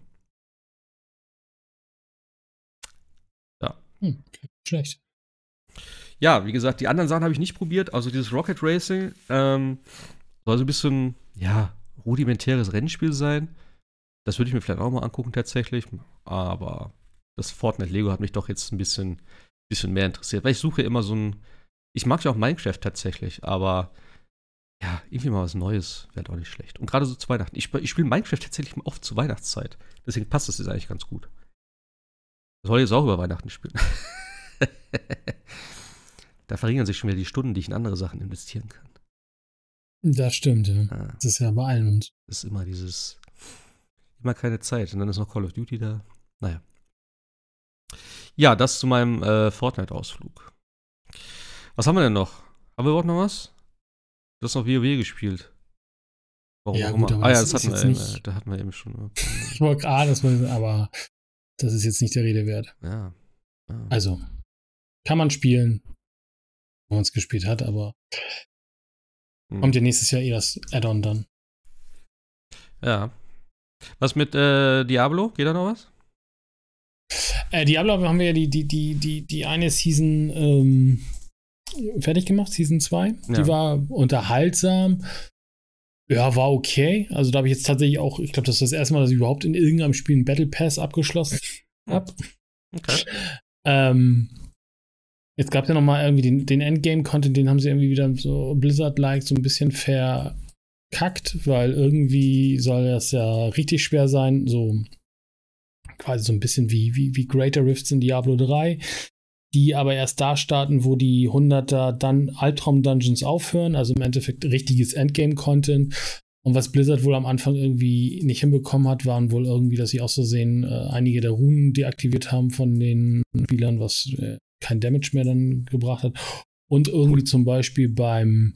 Ja. Hm, schlecht. Ja, wie gesagt, die anderen Sachen habe ich nicht probiert. Also dieses Rocket Racing ähm, soll so ein bisschen, ja, rudimentäres Rennspiel sein. Das würde ich mir vielleicht auch mal angucken tatsächlich. Aber das Fortnite Lego hat mich doch jetzt ein bisschen bisschen mehr interessiert. Weil ich suche immer so ein. Ich mag ja auch Minecraft tatsächlich, aber ja, irgendwie mal was Neues wäre auch nicht schlecht. Und gerade so zu Weihnachten. Ich, ich spiele Minecraft tatsächlich oft zur Weihnachtszeit. Deswegen passt das jetzt eigentlich ganz gut. soll jetzt auch über Weihnachten spielen. da verringern sich schon wieder die Stunden, die ich in andere Sachen investieren kann. Das stimmt, ja. Ah. Das ist ja bei allen. Das ist immer dieses, immer keine Zeit. Und dann ist noch Call of Duty da. Naja. Ja, das zu meinem äh, Fortnite-Ausflug. Was haben wir denn noch? Haben wir überhaupt noch was? Du hast noch WoW gespielt. Warum ja, gut, ah ja, das, das hatten, wir eben, nicht, da hatten wir eben schon. ich wollte gerade, aber das ist jetzt nicht der Rede wert. Ja. ja. Also, kann man spielen, wenn man es gespielt hat, aber hm. kommt ja nächstes Jahr eh das Add-on dann. Ja. Was mit äh, Diablo? Geht da noch was? Äh, Diablo haben wir ja die, die, die, die, die eine Season ähm, fertig gemacht, Season 2. Ja. Die war unterhaltsam. Ja, war okay. Also da habe ich jetzt tatsächlich auch, ich glaube, das ist das erste Mal, dass ich überhaupt in irgendeinem Spiel einen Battle Pass abgeschlossen habe. Okay. ähm, jetzt gab es ja noch mal irgendwie den, den Endgame-Content, den haben sie irgendwie wieder so Blizzard-like so ein bisschen verkackt, weil irgendwie soll das ja richtig schwer sein, so quasi so ein bisschen wie, wie, wie Greater Rifts in Diablo 3 die aber erst da starten, wo die 100er dann Albtraum-Dungeons aufhören, also im Endeffekt richtiges Endgame-Content. Und was Blizzard wohl am Anfang irgendwie nicht hinbekommen hat, waren wohl irgendwie, dass sie auch so sehen, äh, einige der Runen deaktiviert haben von den Spielern, was äh, kein Damage mehr dann gebracht hat. Und irgendwie zum Beispiel beim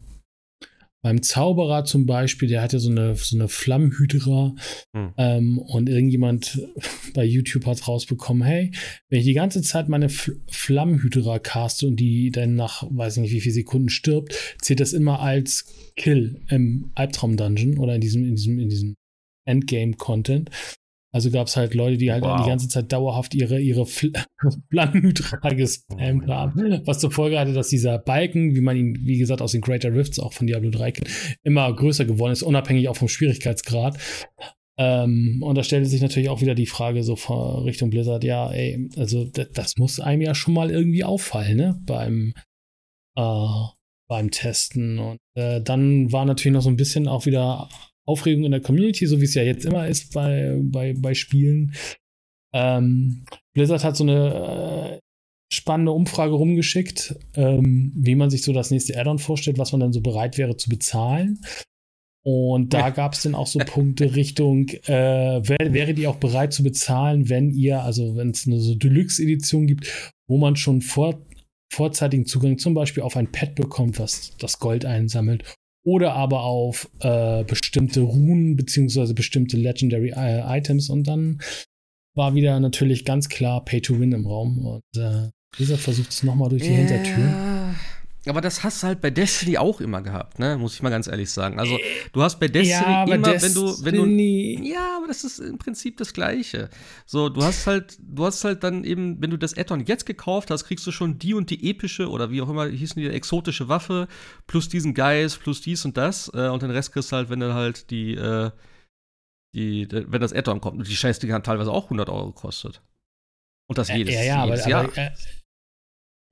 beim Zauberer zum Beispiel, der hatte so eine, so eine Flammhydra hm. ähm, und irgendjemand bei YouTube hat rausbekommen, hey, wenn ich die ganze Zeit meine F Flammhydra caste und die dann nach, weiß ich nicht wie viele Sekunden stirbt, zählt das immer als Kill im Albtraum-Dungeon oder in diesem, in diesem, in diesem Endgame-Content. Also gab es halt Leute, die halt wow. die ganze Zeit dauerhaft ihre, ihre Flammenhydra gespammt oh haben. Was zur Folge hatte, dass dieser Balken, wie man ihn, wie gesagt, aus den Greater Rifts auch von Diablo 3 kennt, immer größer geworden ist, unabhängig auch vom Schwierigkeitsgrad. Ähm, und da stellte sich natürlich auch wieder die Frage so Richtung Blizzard, ja, ey, also das, das muss einem ja schon mal irgendwie auffallen, ne? Beim, äh, beim Testen. Und äh, dann war natürlich noch so ein bisschen auch wieder Aufregung in der Community, so wie es ja jetzt immer ist bei, bei, bei Spielen. Ähm, Blizzard hat so eine äh, spannende Umfrage rumgeschickt, ähm, wie man sich so das nächste Add-on vorstellt, was man dann so bereit wäre zu bezahlen. Und da gab es dann auch so Punkte Richtung, äh, wär, wäre die auch bereit zu bezahlen, wenn ihr, also wenn es eine so Deluxe-Edition gibt, wo man schon vor, vorzeitigen Zugang zum Beispiel auf ein Pad bekommt, was das Gold einsammelt oder aber auf äh, bestimmte Runen beziehungsweise bestimmte Legendary äh, Items und dann war wieder natürlich ganz klar Pay to Win im Raum und äh, dieser versucht es nochmal durch die ja. Hintertür. Aber das hast du halt bei Destiny auch immer gehabt, ne? Muss ich mal ganz ehrlich sagen. Also, du hast bei Destiny ja, immer, Destiny. wenn du, wenn du. Ja, aber das ist im Prinzip das Gleiche. So, du hast halt, du hast halt dann eben, wenn du das Addon jetzt gekauft hast, kriegst du schon die und die epische oder wie auch immer hießen die exotische Waffe, plus diesen Geist, plus dies und das. Äh, und den Rest kriegst du halt, wenn du halt die, äh, die, wenn das Addon kommt. Und die Scheißdinger haben teilweise auch 100 Euro gekostet. Und das jedes, ja, ja, jedes aber, Jahr. Aber, äh,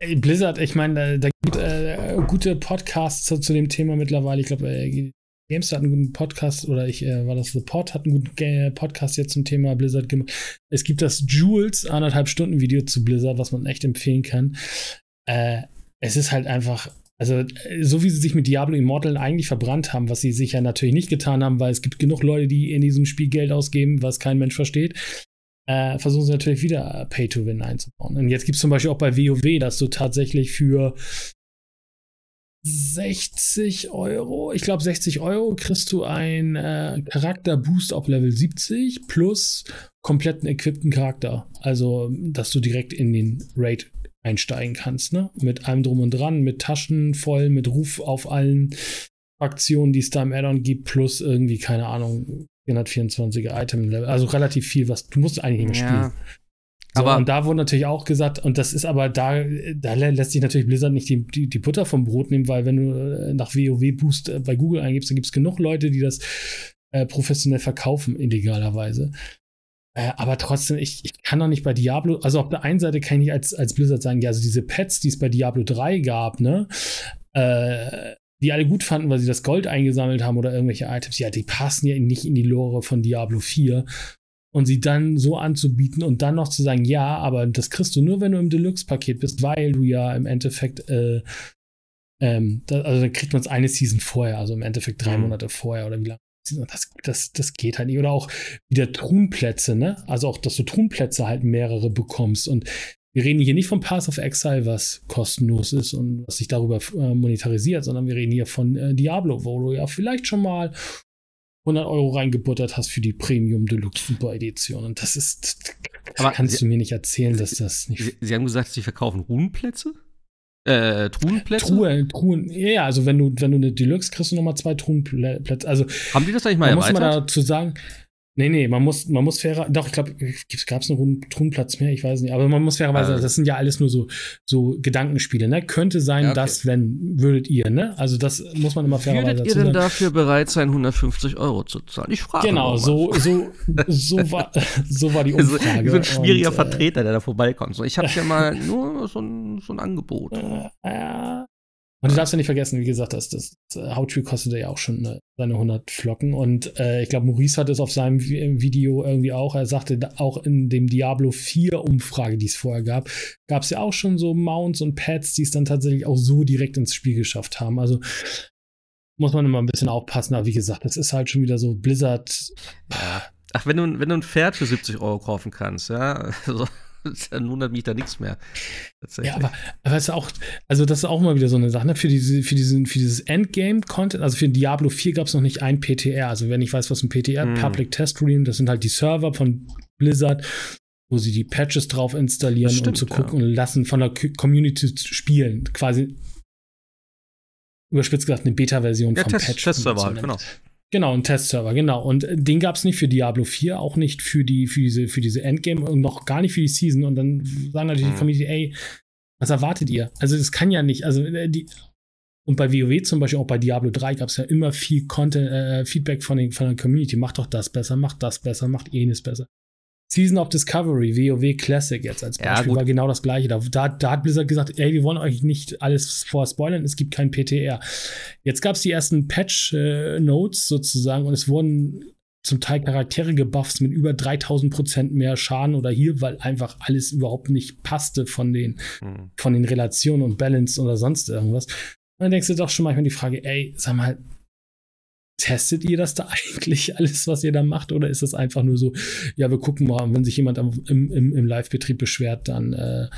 Blizzard, ich meine, da, gibt äh, gute Podcasts zu, zu, dem Thema mittlerweile. Ich glaube, äh, GameStar hat einen guten Podcast oder ich äh, war das The Pod hat einen guten Podcast jetzt zum Thema Blizzard gemacht. Es gibt das Jules anderthalb Stunden Video zu Blizzard, was man echt empfehlen kann. Äh, es ist halt einfach also, so wie sie sich mit Diablo Immortal eigentlich verbrannt haben, was sie sich ja natürlich nicht getan haben, weil es gibt genug Leute, die in diesem Spiel Geld ausgeben, was kein Mensch versteht äh, versuchen sie natürlich wieder Pay-to-Win einzubauen. Und jetzt gibt es zum Beispiel auch bei WoW, dass du tatsächlich für 60 Euro, ich glaube 60 Euro, kriegst du einen äh, Charakter-Boost auf Level 70 plus kompletten equippten Charakter. Also, dass du direkt in den Raid einsteigen kannst, ne? Mit allem drum und dran, mit Taschen voll, mit Ruf auf allen Aktionen, die es da im Addon gibt, plus irgendwie, keine Ahnung, 424er Item-Level. Also relativ viel, was du musst eigentlich spielen. Ja. So, aber und da wurde natürlich auch gesagt, und das ist aber da, da lässt sich natürlich Blizzard nicht die, die, die Butter vom Brot nehmen, weil wenn du äh, nach WoW Boost äh, bei Google eingibst, dann gibt es genug Leute, die das äh, professionell verkaufen, illegalerweise. Äh, aber trotzdem, ich, ich kann doch nicht bei Diablo, also auf der einen Seite kann ich als, als Blizzard sagen, ja, also diese Pets, die es bei Diablo 3 gab, ne, äh, die alle gut fanden, weil sie das Gold eingesammelt haben oder irgendwelche Items, ja, die passen ja nicht in die Lore von Diablo 4. und sie dann so anzubieten und dann noch zu sagen, ja, aber das kriegst du nur, wenn du im Deluxe-Paket bist, weil du ja im Endeffekt, äh, ähm, da, also dann kriegt man es eine Season vorher, also im Endeffekt drei mhm. Monate vorher oder wie lange. Das, das, das geht halt nicht. Oder auch wieder Truhenplätze, ne? Also auch, dass du Truhenplätze halt mehrere bekommst. Und wir reden hier nicht vom Pass of Exile, was kostenlos ist und was sich darüber äh, monetarisiert, sondern wir reden hier von äh, Diablo, wo du ja vielleicht schon mal 100 Euro reingebuttert hast für die Premium Deluxe Super Edition. Und das ist, Aber kannst Sie, du mir nicht erzählen, dass das nicht. Sie, Sie haben gesagt, Sie verkaufen Ruhenplätze? Äh, Truhenplätze? Truhe, Truhen, ja, also wenn du, wenn du eine Deluxe kriegst du nochmal zwei Truhenplätze. Also, haben die das eigentlich mal erweitert? Muss man dazu sagen, Nee, nee, man muss, man muss fairer, doch, ich glaube, gab es einen Thronplatz mehr, ich weiß nicht, aber man muss fairerweise, also. das sind ja alles nur so, so Gedankenspiele, ne? Könnte sein, ja, okay. dass, wenn, würdet ihr, ne? Also das muss man immer fairerweise Würdet ihr denn dafür bereit sein, 150 Euro zu zahlen? Ich frage Genau, so, so, so war, so war die Umfrage. Bin ein schwieriger und, äh, Vertreter, der da vorbeikommt. So, ich habe ja mal nur so ein, so ein Angebot. Äh, ja, und du darfst ja nicht vergessen, wie gesagt, das, das, das Hauttree kostet ja auch schon äh, seine 100 Flocken. Und äh, ich glaube, Maurice hat es auf seinem Video irgendwie auch. Er sagte, auch in dem Diablo 4 Umfrage, die es vorher gab, gab es ja auch schon so Mounts und Pads, die es dann tatsächlich auch so direkt ins Spiel geschafft haben. Also muss man immer ein bisschen aufpassen. Aber wie gesagt, das ist halt schon wieder so Blizzard. Ach, wenn du, wenn du ein Pferd für 70 Euro kaufen kannst, ja. Also dann wundert mich da nichts mehr. Ja, aber, aber ist auch, also das ist auch mal wieder so eine Sache, ne? Für, diese, für, diesen, für dieses Endgame-Content, also für Diablo 4 gab es noch nicht ein PTR. Also wenn ich weiß, was ein PTR, hm. Public Test Room, das sind halt die Server von Blizzard, wo sie die Patches drauf installieren, stimmt, um zu gucken ja. und lassen von der Community spielen. Quasi überspitzt gesagt eine Beta-Version ja, vom Test, Patch. Testserver halt, genau. Genau, ein Testserver, genau. Und den gab es nicht für Diablo 4, auch nicht für die, für diese, für diese Endgame und noch gar nicht für die Season. Und dann sagen natürlich mhm. die Community, ey, was erwartet ihr? Also das kann ja nicht, also äh, die, und bei WoW zum Beispiel, auch bei Diablo 3 gab es ja immer viel Content, äh, Feedback von, den, von der Community. Macht doch das besser, macht das besser, macht jenes besser. Season of Discovery, WoW Classic jetzt als Beispiel, ja, war genau das gleiche. Da, da, da, hat Blizzard gesagt, ey, wir wollen euch nicht alles vorspoilern, es gibt kein PTR. Jetzt gab es die ersten Patch-Notes äh, sozusagen und es wurden zum Teil Charaktere gebufft mit über 3000 Prozent mehr Schaden oder hier, weil einfach alles überhaupt nicht passte von den, mhm. von den Relationen und Balance oder sonst irgendwas. Und dann denkst du doch schon manchmal die Frage, ey, sag mal, testet ihr das da eigentlich alles, was ihr da macht? Oder ist das einfach nur so, ja, wir gucken mal, wenn sich jemand im, im, im Live-Betrieb beschwert, dann äh,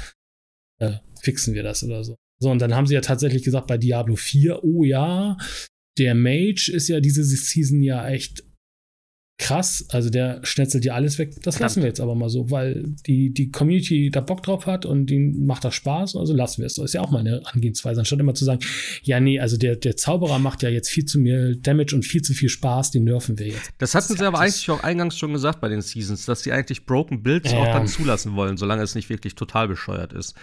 äh, fixen wir das oder so. So, und dann haben sie ja tatsächlich gesagt bei Diablo 4, oh ja, der Mage ist ja diese Season ja echt krass. Also der schnetzelt ja alles weg. Das lassen wir jetzt aber mal so, weil die, die Community da Bock drauf hat und denen macht das Spaß. Also lassen wir es. Das ist ja auch mal eine Angehensweise. Anstatt immer zu sagen, ja, nee, also der, der Zauberer macht ja jetzt viel zu mehr Damage und viel zu viel Spaß, den nerven wir jetzt. Das hatten das sie aber eigentlich auch eingangs schon gesagt bei den Seasons, dass sie eigentlich Broken Builds ja. auch dann zulassen wollen, solange es nicht wirklich total bescheuert ist.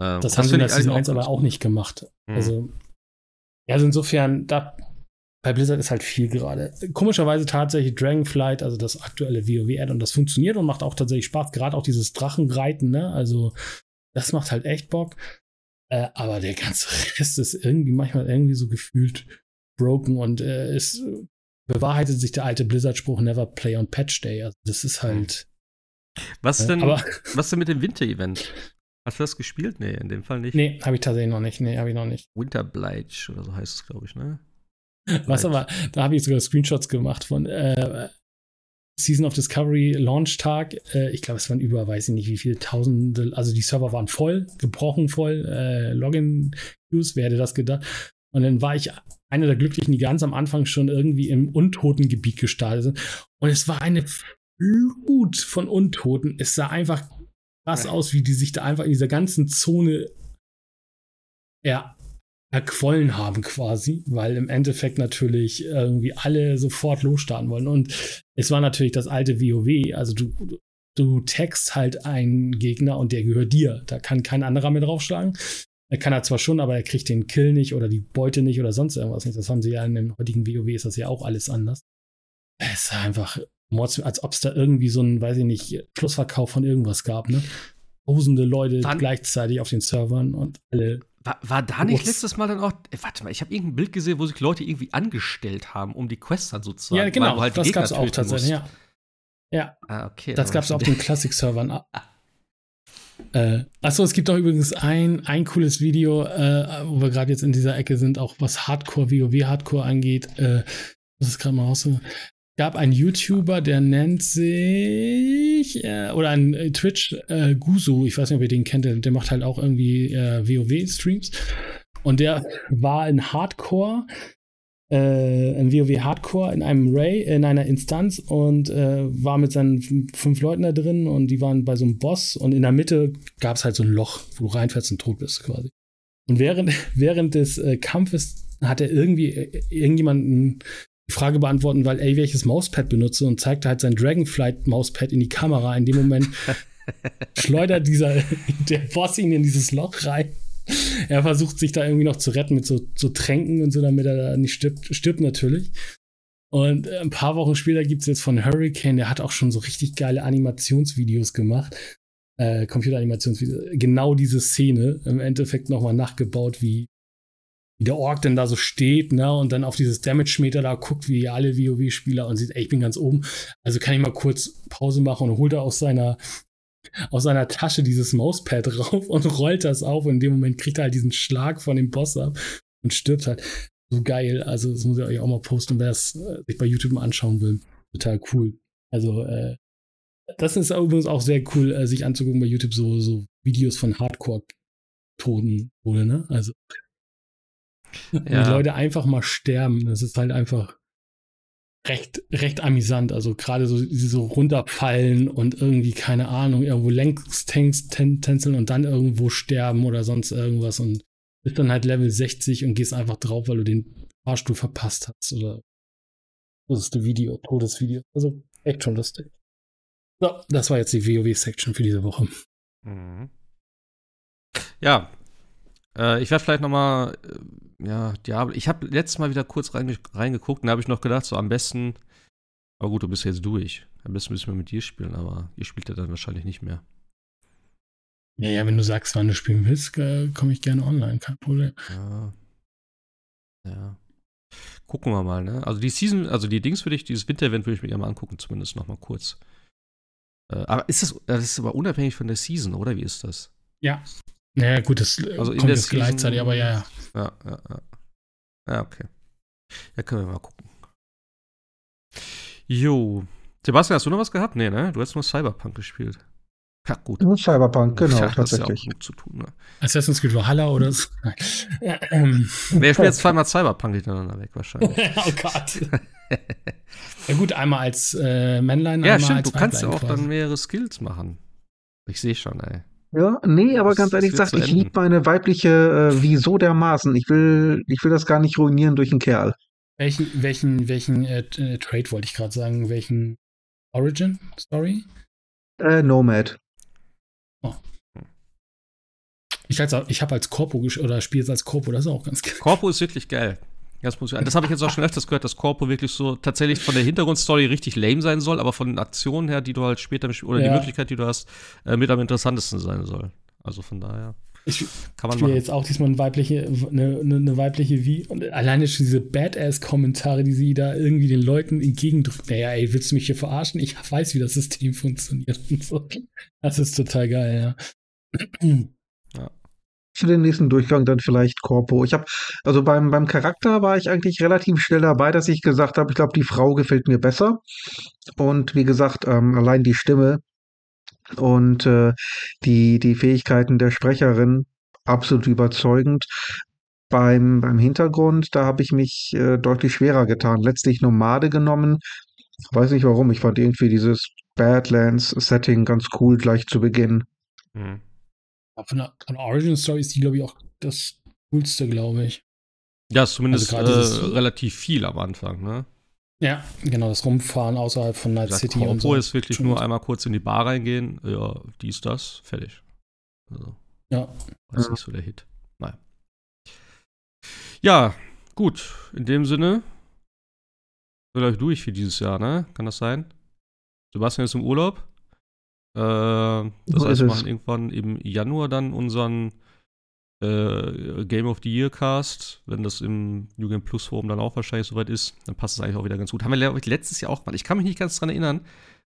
Ähm, das, das haben sie in der Season 1 aber auch nicht gemacht. Mhm. Also, ja, also insofern, da bei Blizzard ist halt viel gerade. Komischerweise tatsächlich Dragonflight, also das aktuelle WoW-Add, und das funktioniert und macht auch tatsächlich Spaß. Gerade auch dieses Drachenreiten, ne? Also, das macht halt echt Bock. Äh, aber der ganze Rest ist irgendwie manchmal irgendwie so gefühlt broken und äh, es bewahrheitet sich der alte Blizzard-Spruch Never play on Patch Day. Also, das ist halt. Was äh, denn, äh, was denn mit dem Winter-Event? Hast du das gespielt? Nee, in dem Fall nicht. Nee, habe ich tatsächlich noch nicht. Nee, habe ich noch nicht. Winter Bleach oder so heißt es, glaube ich, ne? Was aber, da habe ich sogar Screenshots gemacht von äh, Season of Discovery Launch-Tag. Äh, ich glaube, es waren über, weiß ich nicht, wie viele Tausende, also die Server waren voll, gebrochen voll, äh, Login-Views, wer hätte das gedacht? Und dann war ich einer der Glücklichen, die ganz am Anfang schon irgendwie im Untotengebiet gestartet sind. Und es war eine Flut von Untoten. Es sah einfach krass aus, wie die sich da einfach in dieser ganzen Zone ja, erquollen haben quasi, weil im Endeffekt natürlich irgendwie alle sofort losstarten wollen. Und es war natürlich das alte WoW, also du, du text halt einen Gegner und der gehört dir. Da kann kein anderer mehr draufschlagen. Er kann er zwar schon, aber er kriegt den Kill nicht oder die Beute nicht oder sonst irgendwas nicht. Das haben sie ja in dem heutigen WoW ist das ja auch alles anders. Es ist einfach, als ob es da irgendwie so ein, weiß ich nicht, Schlussverkauf von irgendwas gab, ne? Tausende Leute Wann? gleichzeitig auf den Servern und alle war, war da nicht letztes Mal dann auch, äh, warte mal, ich habe irgendein Bild gesehen, wo sich Leute irgendwie angestellt haben, um die Quests dann sozusagen. Ja, genau, halt das gab es auch tatsächlich, ja. Ja. Ah, okay. Das gab es auf den Classic-Servern. Äh, achso, es gibt auch übrigens ein, ein cooles Video, äh, wo wir gerade jetzt in dieser Ecke sind, auch was Hardcore, WoW-Hardcore angeht. Äh, das ist gerade mal raus. Gab einen YouTuber, der nennt sich, äh, oder ein äh, Twitch, äh, Guzu, ich weiß nicht, ob ihr den kennt, der, der macht halt auch irgendwie äh, WoW-Streams. Und der war in Hardcore äh, in WoW Hardcore in einem Ray, in einer Instanz und äh, war mit seinen fünf Leuten da drin und die waren bei so einem Boss und in der Mitte gab es halt so ein Loch, wo du reinfällst und tot bist quasi. Und während, während des äh, Kampfes hat er irgendwie irgendjemanden Frage beantworten, weil ey, welches Mauspad benutze und zeigte halt sein Dragonflight Mauspad in die Kamera. In dem Moment schleudert dieser der Boss ihn in dieses Loch rein er versucht sich da irgendwie noch zu retten mit so, so Tränken und so, damit er da nicht stirbt, stirbt natürlich. Und äh, ein paar Wochen später gibt es jetzt von Hurricane, der hat auch schon so richtig geile Animationsvideos gemacht. Äh, Computeranimationsvideos. Genau diese Szene im Endeffekt nochmal nachgebaut, wie, wie der Ork denn da so steht, ne, und dann auf dieses Damage-Meter da guckt, wie alle WoW-Spieler und sieht, ey, ich bin ganz oben. Also kann ich mal kurz Pause machen und holt er aus seiner aus seiner Tasche dieses Mauspad drauf und rollt das auf und in dem Moment kriegt er halt diesen Schlag von dem Boss ab und stirbt halt. So geil. Also, das muss ich euch auch mal posten, wer es äh, sich bei YouTube mal anschauen will. Total cool. Also, äh, das ist übrigens auch sehr cool, äh, sich anzugucken bei YouTube, so, so Videos von Hardcore-Toten wurde, ne? Also, ja. die Leute einfach mal sterben. Das ist halt einfach recht, recht amüsant. Also gerade so, so runterfallen und irgendwie, keine Ahnung, irgendwo längs tänzeln und dann irgendwo sterben oder sonst irgendwas und bist dann halt Level 60 und gehst einfach drauf, weil du den Fahrstuhl verpasst hast oder das ist ein Video, Todesvideo. Also echt schon lustig. So, das war jetzt die WoW-Section für diese Woche. Mhm. Ja, äh, ich werde vielleicht noch mal äh, ja, Diablo. Ich habe letztes Mal wieder kurz reinge reingeguckt und da habe ich noch gedacht, so am besten. Aber gut, du bist jetzt durch. Am besten müssen wir mit dir spielen, aber ihr spielt ja dann wahrscheinlich nicht mehr. Ja, ja, wenn du sagst, wann du spielen willst, äh, komme ich gerne online, kein Problem. Ja. Ja. Gucken wir mal, ne? Also die Season, also die Dings würde ich, dieses Winter-Event würde ich mir gerne mal angucken, zumindest noch mal kurz. Äh, aber ist das, das ist aber unabhängig von der Season, oder wie ist das? Ja. Naja, gut, das also kommt jetzt gleichzeitig, aber ja, ja. Ja, ja, ja. Ja, okay. Ja, können wir mal gucken. Jo. Sebastian, hast du noch was gehabt? Nee, ne? Du hast nur Cyberpunk gespielt. Ja, gut. Nur Cyberpunk, genau, ja, tatsächlich. Ja zu tun, ne? Assassin's Creed Valhalla oder so. ja, ähm. Nee, ich spiele jetzt zweimal Cyberpunk hintereinander weg, wahrscheinlich. oh Gott. ja, gut, einmal als äh, Männlein, ja, einmal stimmt, als du kannst ja auch quasi. dann mehrere Skills machen. Ich sehe schon, ey. Ja, nee, aber ganz ehrlich gesagt, ich liebe meine weibliche äh, Wieso dermaßen. Ich will, ich will das gar nicht ruinieren durch einen Kerl. Welchen, welchen, welchen äh, äh Trade wollte ich gerade sagen? Welchen Origin Story? Äh, Nomad. Oh. Ich, ich habe als Corpo oder spiele jetzt als Corpo, das ist auch ganz geil. Corpo ist wirklich geil. Das, muss, das habe ich jetzt auch schon öfters gehört, dass Corpo wirklich so tatsächlich von der Hintergrundstory richtig lame sein soll, aber von den Aktionen her, die du halt später oder ja. die Möglichkeit, die du hast, äh, mit am interessantesten sein soll. Also von daher. Ich, kann man ich jetzt auch diesmal eine weibliche, eine, eine, weibliche Wie und alleine schon diese Badass-Kommentare, die sie da irgendwie den Leuten entgegendrückt. Naja, ey, willst du mich hier verarschen? Ich weiß, wie das System funktioniert und so. Das ist total geil, ja für den nächsten Durchgang dann vielleicht Corpo. Ich habe, also beim, beim Charakter war ich eigentlich relativ schnell dabei, dass ich gesagt habe, ich glaube, die Frau gefällt mir besser. Und wie gesagt, ähm, allein die Stimme und äh, die, die Fähigkeiten der Sprecherin absolut überzeugend. Beim, beim Hintergrund, da habe ich mich äh, deutlich schwerer getan. Letztlich Nomade genommen. Weiß nicht warum. Ich fand irgendwie dieses Badlands-Setting ganz cool gleich zu Beginn. Mhm. Von der, von der Origin Story ist die, glaube ich, auch das coolste, glaube ich. Ja, ist zumindest also äh, relativ viel am Anfang, ne? Ja, genau, das Rumfahren außerhalb von Night gesagt, City und so. ist wirklich nur einmal kurz in die Bar reingehen, ja, dies, das, fertig. Also, ja. Das ist nicht so der Hit. Naja. Ja, gut, in dem Sinne, wir durch für dieses Jahr, ne? Kann das sein? Sebastian ist im Urlaub. Äh, das heißt, wir machen irgendwann im Januar dann unseren äh, Game of the Year Cast, wenn das im New Game Plus Forum dann auch wahrscheinlich soweit ist, dann passt es eigentlich auch wieder ganz gut. Haben wir, letztes Jahr auch gemacht. Ich kann mich nicht ganz dran erinnern,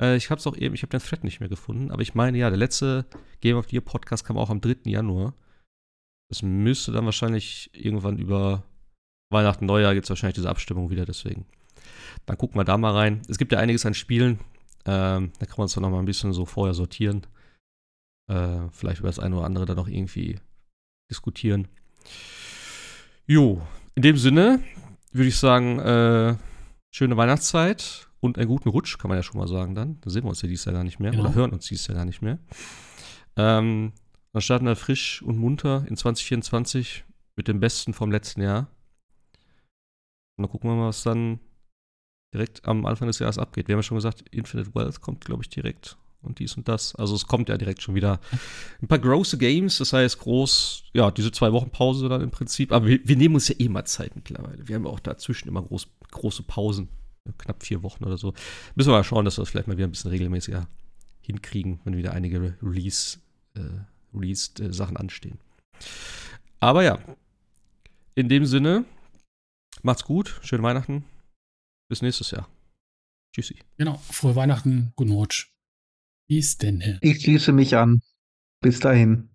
Äh, ich habe es auch eben, ich habe den Thread nicht mehr gefunden, aber ich meine, ja, der letzte Game of the Year Podcast kam auch am 3. Januar. Das müsste dann wahrscheinlich irgendwann über Weihnachten, Neujahr gibt es wahrscheinlich diese Abstimmung wieder, deswegen. Dann gucken wir da mal rein. Es gibt ja einiges an Spielen. Ähm, da kann man es dann noch mal ein bisschen so vorher sortieren. Äh, vielleicht über das eine oder andere dann noch irgendwie diskutieren. Jo, in dem Sinne würde ich sagen, äh, schöne Weihnachtszeit und einen guten Rutsch, kann man ja schon mal sagen dann. Da sehen wir uns ja dieses Jahr gar nicht mehr Genau. oder hören uns dieses Jahr gar nicht mehr. Ähm, dann starten wir frisch und munter in 2024 mit dem Besten vom letzten Jahr. Und dann gucken wir mal, was dann direkt am Anfang des Jahres abgeht. Wir haben ja schon gesagt, Infinite Wealth kommt, glaube ich, direkt und dies und das. Also es kommt ja direkt schon wieder ein paar große Games, das heißt groß, ja, diese zwei Wochen Pause dann im Prinzip. Aber wir, wir nehmen uns ja eh mal Zeit mittlerweile. Wir haben ja auch dazwischen immer groß, große Pausen, knapp vier Wochen oder so. Müssen wir mal schauen, dass wir das vielleicht mal wieder ein bisschen regelmäßiger hinkriegen, wenn wieder einige Release, äh, Released äh, anstehen. Aber ja, in dem Sinne, macht's gut, schöne Weihnachten, bis nächstes Jahr. Tschüssi. Genau. Frohe Weihnachten, guten Rutsch. Bis denn. Ich schließe mich an. Bis dahin.